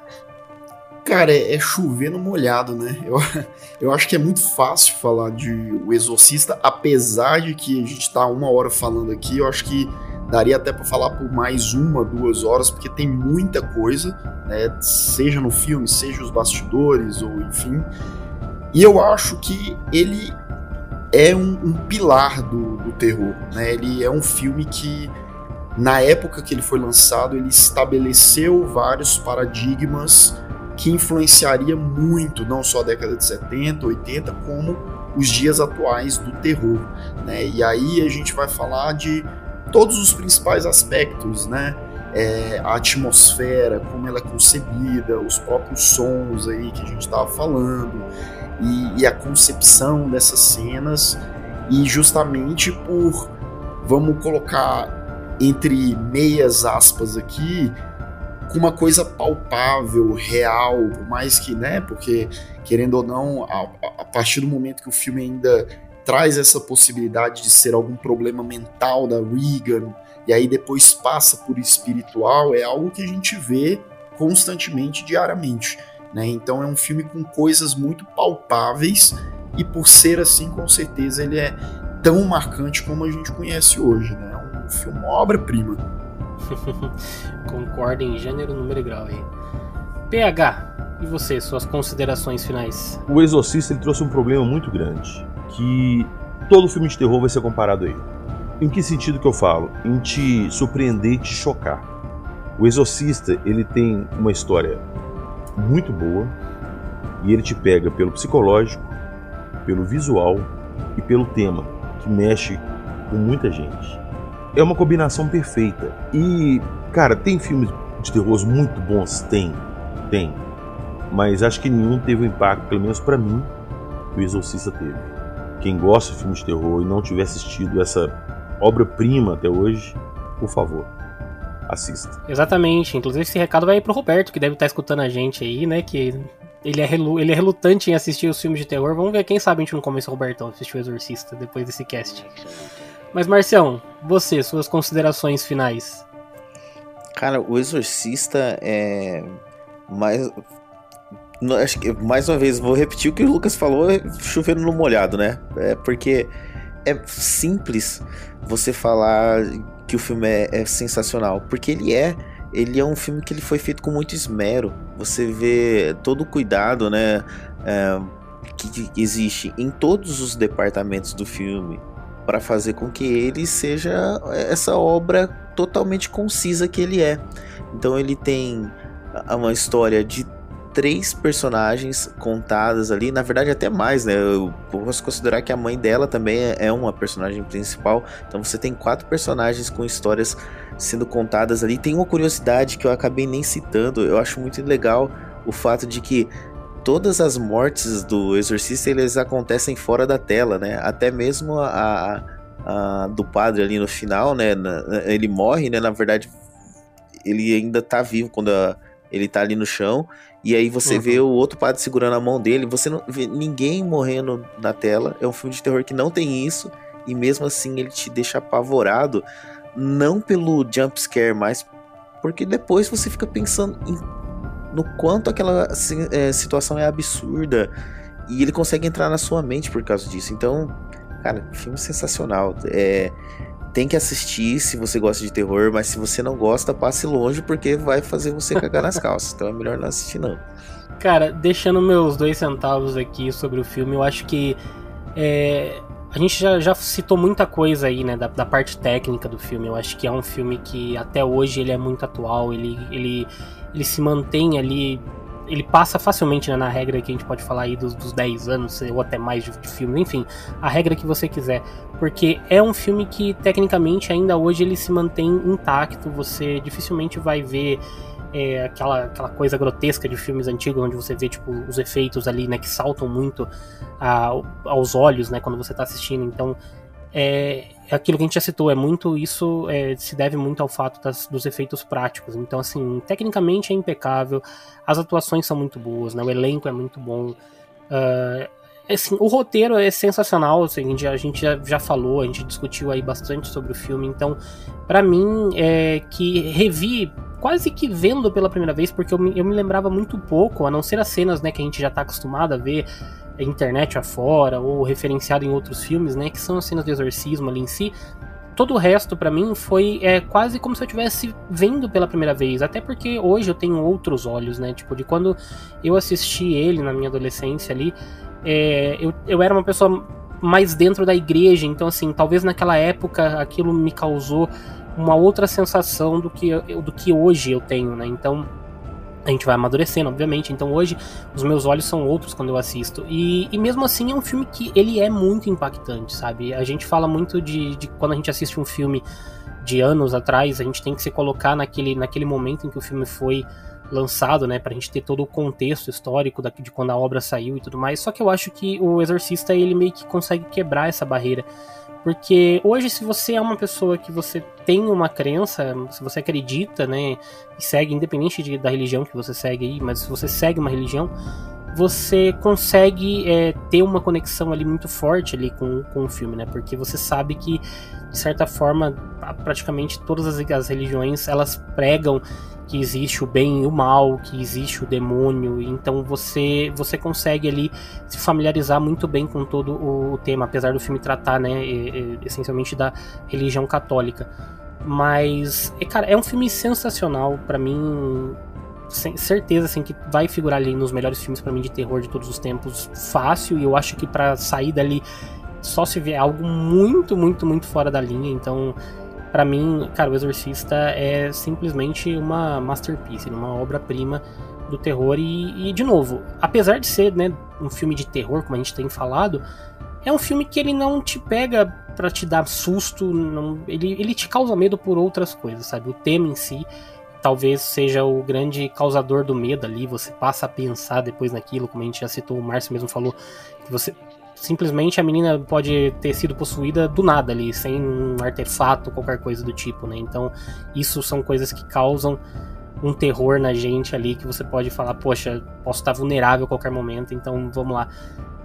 Cara, é, é chover no molhado, né? Eu, eu acho que é muito fácil falar de O Exorcista, apesar de que a gente tá uma hora falando aqui, eu acho que daria até para falar por mais uma, duas horas, porque tem muita coisa, né? seja no filme, seja os bastidores, ou enfim. E eu acho que ele é um, um pilar do, do, terror. Né? Ele é um filme que, na época que ele foi lançado, ele estabeleceu vários paradigmas que influenciaria muito, não só a década de 70, 80, como os dias atuais do terror. Né? E aí a gente vai falar de todos os principais aspectos, né? É, a atmosfera, como ela é concebida, os próprios sons aí que a gente estava falando, e, e, a concepção dessas cenas, e justamente por, vamos colocar entre meias aspas aqui, com uma coisa palpável, real, por mais que, né, porque querendo ou não, a, a partir do momento que o filme ainda traz essa possibilidade de ser algum problema mental da Regan e aí depois passa por espiritual, é algo que a gente vê constantemente, diariamente. Né? Então é um filme com coisas muito palpáveis e por ser assim, com certeza ele é tão marcante como a gente conhece hoje. Né? É um filme obra-prima. Concordo em gênero, número e grau aí. PH, e você, suas considerações finais? O Exorcista ele trouxe um problema muito grande que todo filme de terror vai ser comparado a ele. Em que sentido que eu falo? Em te surpreender e te chocar. O Exorcista, ele tem uma história muito boa e ele te pega pelo psicológico, pelo visual e pelo tema, que mexe com muita gente. É uma combinação perfeita. E, cara, tem filmes de terror muito bons? Tem, tem. Mas acho que nenhum teve o impacto, pelo menos para mim, que o Exorcista teve. Quem gosta de filmes de terror e não tiver assistido essa obra-prima até hoje, por favor, assista. Exatamente. Inclusive, esse recado vai pro Roberto, que deve estar escutando a gente aí, né? Que ele é, relu ele é relutante em assistir os filmes de terror. Vamos ver, quem sabe a gente não começa o Robertão a assistir o Exorcista depois desse cast. Mas, Marcião, você, suas considerações finais. Cara, o Exorcista é mais acho que mais uma vez vou repetir o que o Lucas falou, chovendo no molhado, né? É porque é simples você falar que o filme é, é, sensacional, porque ele é, ele é um filme que ele foi feito com muito esmero. Você vê todo o cuidado, né, é, que existe em todos os departamentos do filme para fazer com que ele seja essa obra totalmente concisa que ele é. Então ele tem uma história de três personagens contadas ali, na verdade até mais, né? Eu posso considerar que a mãe dela também é, é uma personagem principal. Então você tem quatro personagens com histórias sendo contadas ali. Tem uma curiosidade que eu acabei nem citando, eu acho muito legal o fato de que todas as mortes do exorcista eles acontecem fora da tela, né? Até mesmo a, a, a do padre ali no final, né? ele morre, né? Na verdade, ele ainda tá vivo quando a, ele tá ali no chão e aí você uhum. vê o outro padre segurando a mão dele, você não vê ninguém morrendo na tela. É um filme de terror que não tem isso, e mesmo assim ele te deixa apavorado não pelo jump scare, mas porque depois você fica pensando em, no quanto aquela é, situação é absurda e ele consegue entrar na sua mente por causa disso. Então, cara, filme sensacional. É, tem que assistir se você gosta de terror, mas se você não gosta, passe longe porque vai fazer você cagar nas calças. Então é melhor não assistir não. Cara, deixando meus dois centavos aqui sobre o filme, eu acho que é, a gente já, já, citou muita coisa aí, né, da, da, parte técnica do filme. Eu acho que é um filme que até hoje ele é muito atual, ele, ele, ele se mantém ali. Ele passa facilmente né, na regra que a gente pode falar aí dos, dos 10 anos, ou até mais de, de filme, enfim, a regra que você quiser. Porque é um filme que, tecnicamente, ainda hoje ele se mantém intacto. Você dificilmente vai ver é, aquela, aquela coisa grotesca de filmes antigos, onde você vê tipo, os efeitos ali, né, que saltam muito a, aos olhos, né, quando você está assistindo. Então, é, é, aquilo que a gente já citou, é muito isso é, se deve muito ao fato das, dos efeitos práticos. Então, assim, tecnicamente é impecável, as atuações são muito boas, né, o elenco é muito bom. Uh, assim, o roteiro é sensacional, assim, a gente, já, já, falou, a gente discutiu aí bastante sobre o filme, então, para mim, é que revi quase que vendo pela primeira vez, porque eu me, eu me lembrava muito pouco, a não ser as cenas né, que a gente já está acostumado a ver internet afora, ou referenciado em outros filmes, né, que são as cenas de exorcismo ali em si. Todo o resto, para mim, foi é, quase como se eu estivesse vendo pela primeira vez. Até porque hoje eu tenho outros olhos, né? Tipo, de quando eu assisti ele na minha adolescência ali, é, eu, eu era uma pessoa mais dentro da igreja, então, assim, talvez naquela época aquilo me causou uma outra sensação do que, do que hoje eu tenho, né? Então a gente vai amadurecendo, obviamente. Então hoje os meus olhos são outros quando eu assisto. E, e mesmo assim é um filme que ele é muito impactante, sabe? A gente fala muito de, de quando a gente assiste um filme de anos atrás, a gente tem que se colocar naquele, naquele momento em que o filme foi lançado, né, pra gente ter todo o contexto histórico da, de quando a obra saiu e tudo mais. Só que eu acho que o Exorcista ele meio que consegue quebrar essa barreira porque hoje, se você é uma pessoa que você tem uma crença, se você acredita, né, e segue, independente de, da religião que você segue aí, mas se você segue uma religião, você consegue é, ter uma conexão ali muito forte ali com, com o filme, né? Porque você sabe que, de certa forma, praticamente todas as, as religiões, elas pregam que existe o bem e o mal, que existe o demônio, então você você consegue ali se familiarizar muito bem com todo o, tema, apesar do filme tratar, né, essencialmente da religião católica. Mas, cara, é um filme sensacional para mim, sem, certeza assim que vai figurar ali nos melhores filmes para mim de terror de todos os tempos, fácil, e eu acho que para sair dali só se vê algo muito, muito, muito fora da linha, então para mim, cara, o Exorcista é simplesmente uma masterpiece, uma obra-prima do terror e, e, de novo, apesar de ser né, um filme de terror, como a gente tem falado, é um filme que ele não te pega para te dar susto, não, ele, ele te causa medo por outras coisas, sabe? O tema em si talvez seja o grande causador do medo ali, você passa a pensar depois naquilo, como a gente já citou, o Márcio mesmo falou, que você simplesmente a menina pode ter sido possuída do nada ali, sem um artefato, qualquer coisa do tipo, né? Então, isso são coisas que causam um terror na gente ali que você pode falar, poxa, posso estar vulnerável a qualquer momento, então vamos lá,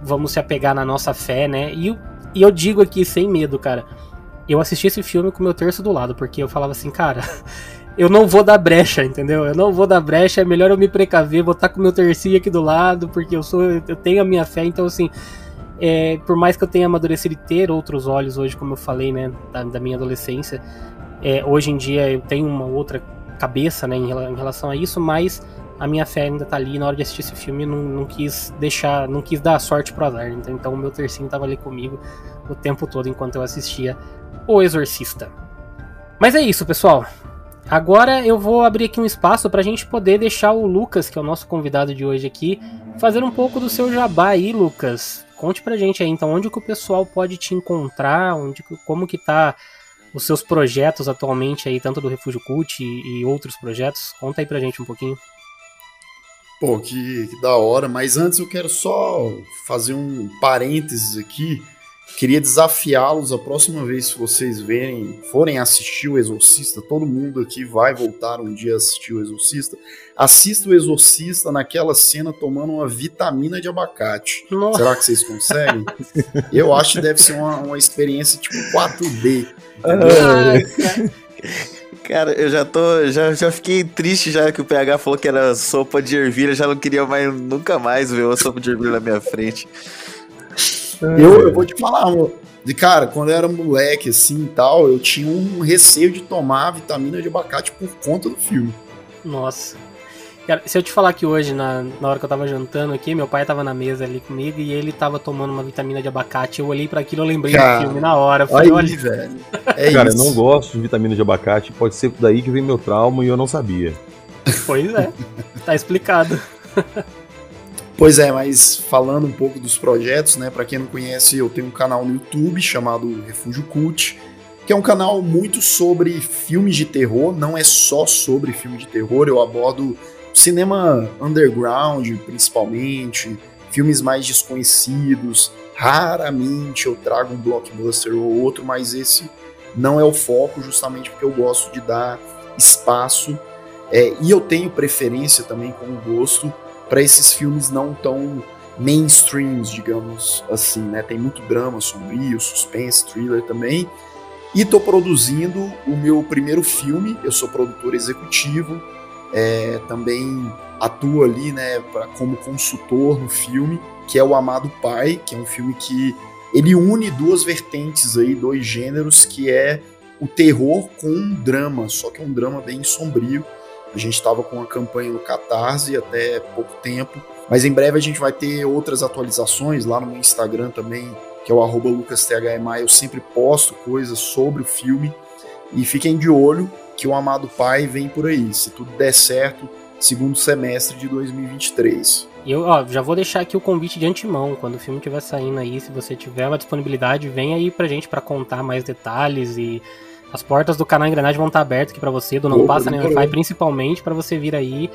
vamos se apegar na nossa fé, né? E, e eu digo aqui sem medo, cara, eu assisti esse filme com meu terço do lado, porque eu falava assim, cara, eu não vou dar brecha, entendeu? Eu não vou dar brecha, é melhor eu me precaver, vou estar com o meu tercinho aqui do lado, porque eu sou, eu tenho a minha fé, então assim, é, por mais que eu tenha amadurecido e ter outros olhos hoje, como eu falei, né, da, da minha adolescência, é, hoje em dia eu tenho uma outra cabeça, né, em, em, relação a isso, mas a minha fé ainda tá ali. Na hora de assistir esse filme, não, não quis deixar, não quis dar sorte pro azar. Então, então o meu tercinho tava ali comigo o tempo todo enquanto eu assistia O Exorcista. Mas é isso, pessoal. Agora eu vou abrir aqui um espaço para a gente poder deixar o Lucas, que é o nosso convidado de hoje aqui, fazer um pouco do seu jabá aí, Lucas. Conte pra gente aí, então, onde que o pessoal pode te encontrar, onde, como que tá os seus projetos atualmente aí, tanto do Refúgio Cult e, e outros projetos. Conta aí pra gente um pouquinho. Pô, que, que da hora, mas antes eu quero só fazer um parênteses aqui, Queria desafiá-los a próxima vez que vocês verem, forem assistir o Exorcista, todo mundo aqui vai voltar um dia a assistir o Exorcista. Assista o Exorcista naquela cena tomando uma vitamina de abacate. Nossa. Será que vocês conseguem? Eu acho que deve ser uma, uma experiência tipo 4D. entendeu? Cara, eu já tô. Já, já fiquei triste já que o PH falou que era sopa de ervilha, já não queria mais, nunca mais ver uma sopa de ervilha na minha frente. Eu, eu vou te falar, amor. De cara, quando eu era moleque assim e tal, eu tinha um receio de tomar vitamina de abacate por conta do filme. Nossa. Cara, se eu te falar que hoje, na, na hora que eu tava jantando aqui, meu pai tava na mesa ali comigo e ele tava tomando uma vitamina de abacate. Eu olhei pra aquilo, eu lembrei Cara, do filme na hora. Falei, olha, velho. É Cara, isso. eu não gosto de vitamina de abacate. Pode ser daí que vem meu trauma e eu não sabia. pois é. Tá explicado. Pois é, mas falando um pouco dos projetos, né? Pra quem não conhece, eu tenho um canal no YouTube chamado Refúgio Cult, que é um canal muito sobre filmes de terror, não é só sobre filme de terror, eu abordo cinema underground, principalmente, filmes mais desconhecidos. Raramente eu trago um blockbuster ou outro, mas esse não é o foco, justamente porque eu gosto de dar espaço é, e eu tenho preferência também com o gosto para esses filmes não tão mainstreams, digamos assim, né? Tem muito drama sombrio, suspense, thriller também. E tô produzindo o meu primeiro filme, eu sou produtor executivo, é, também atuo ali, né, pra, como consultor no filme, que é o Amado Pai, que é um filme que ele une duas vertentes aí, dois gêneros, que é o terror com um drama, só que é um drama bem sombrio. A gente estava com uma campanha no Catarse até pouco tempo, mas em breve a gente vai ter outras atualizações lá no meu Instagram também, que é o arroba lucasthma. Eu sempre posto coisas sobre o filme e fiquem de olho que o Amado Pai vem por aí, se tudo der certo, segundo semestre de 2023. E eu, ó, já vou deixar aqui o convite de antemão. Quando o filme estiver saindo aí, se você tiver uma disponibilidade, vem aí pra gente pra contar mais detalhes e as portas do canal Engrenagem vão estar abertas aqui pra você, do Não Opa, Passa Nem. Wi-Fi, principalmente pra você vir aí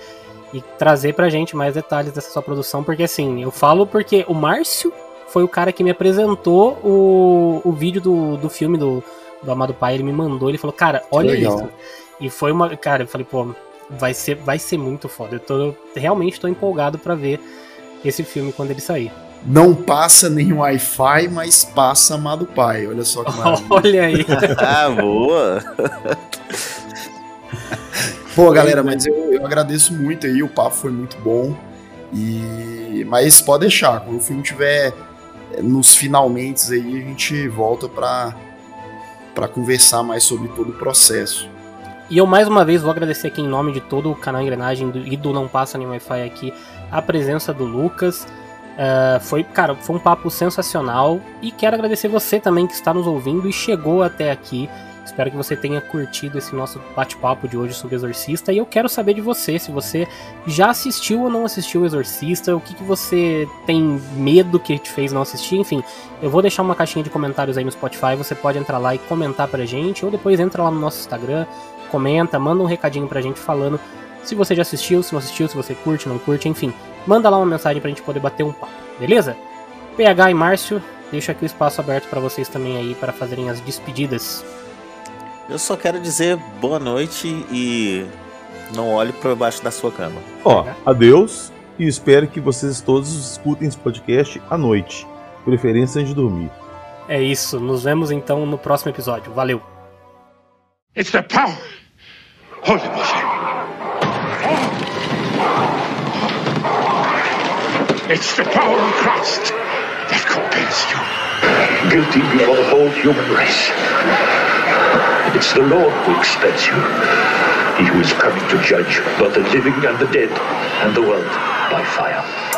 e trazer pra gente mais detalhes dessa sua produção, porque assim, eu falo porque o Márcio foi o cara que me apresentou o, o vídeo do, do filme do, do Amado Pai, ele me mandou, ele falou, cara, olha legal. isso. E foi uma, cara, eu falei, pô, vai ser, vai ser muito foda. Eu tô realmente tô empolgado pra ver esse filme quando ele sair. Não passa nenhum Wi-Fi, mas passa Amado Pai. Olha só que maravilha. Olha aí. ah, boa! Pô, galera, mas eu, eu agradeço muito aí, o papo foi muito bom. E mas pode deixar, quando o filme tiver eh, nos finalmente aí, a gente volta pra para conversar mais sobre todo o processo. E eu mais uma vez vou agradecer aqui em nome de todo o canal Engrenagem do- e do Não Passa Nem Wi-Fi aqui a presença do Lucas. Eh, foi, cara, foi um papo sensacional e quero agradecer você também que está nos ouvindo e chegou até aqui. Espero que você tenha curtido esse nosso bate-papo de hoje sobre Exorcista e eu quero saber de você, se você já assistiu ou não assistiu o Exorcista, o que, que você tem medo que te fez não assistir, enfim. Eu vou deixar uma caixinha de comentários aí no Spotify, você pode entrar lá e comentar pra gente, ou depois entra lá no nosso Instagram, comenta, manda um recadinho pra gente falando se você já assistiu, se não assistiu, se você curte, não curte, enfim. Manda lá uma mensagem pra gente poder bater um papo, beleza? PH e Márcio, deixo aqui o espaço aberto pra vocês também aí para fazerem as despedidas. Eu só quero dizer boa noite e não olhe por baixo da sua cama. Ó, adeus e espero que vocês todos escutem esse podcast à noite, preferência antes de dormir. É isso, nos vemos então no próximo episódio. Valeu! It's the power. Holy It's the power of Christ that compels you. Guilty before the whole human race. It's the Lord who expels you. He who is coming to judge both the living and the dead, and the world by fire.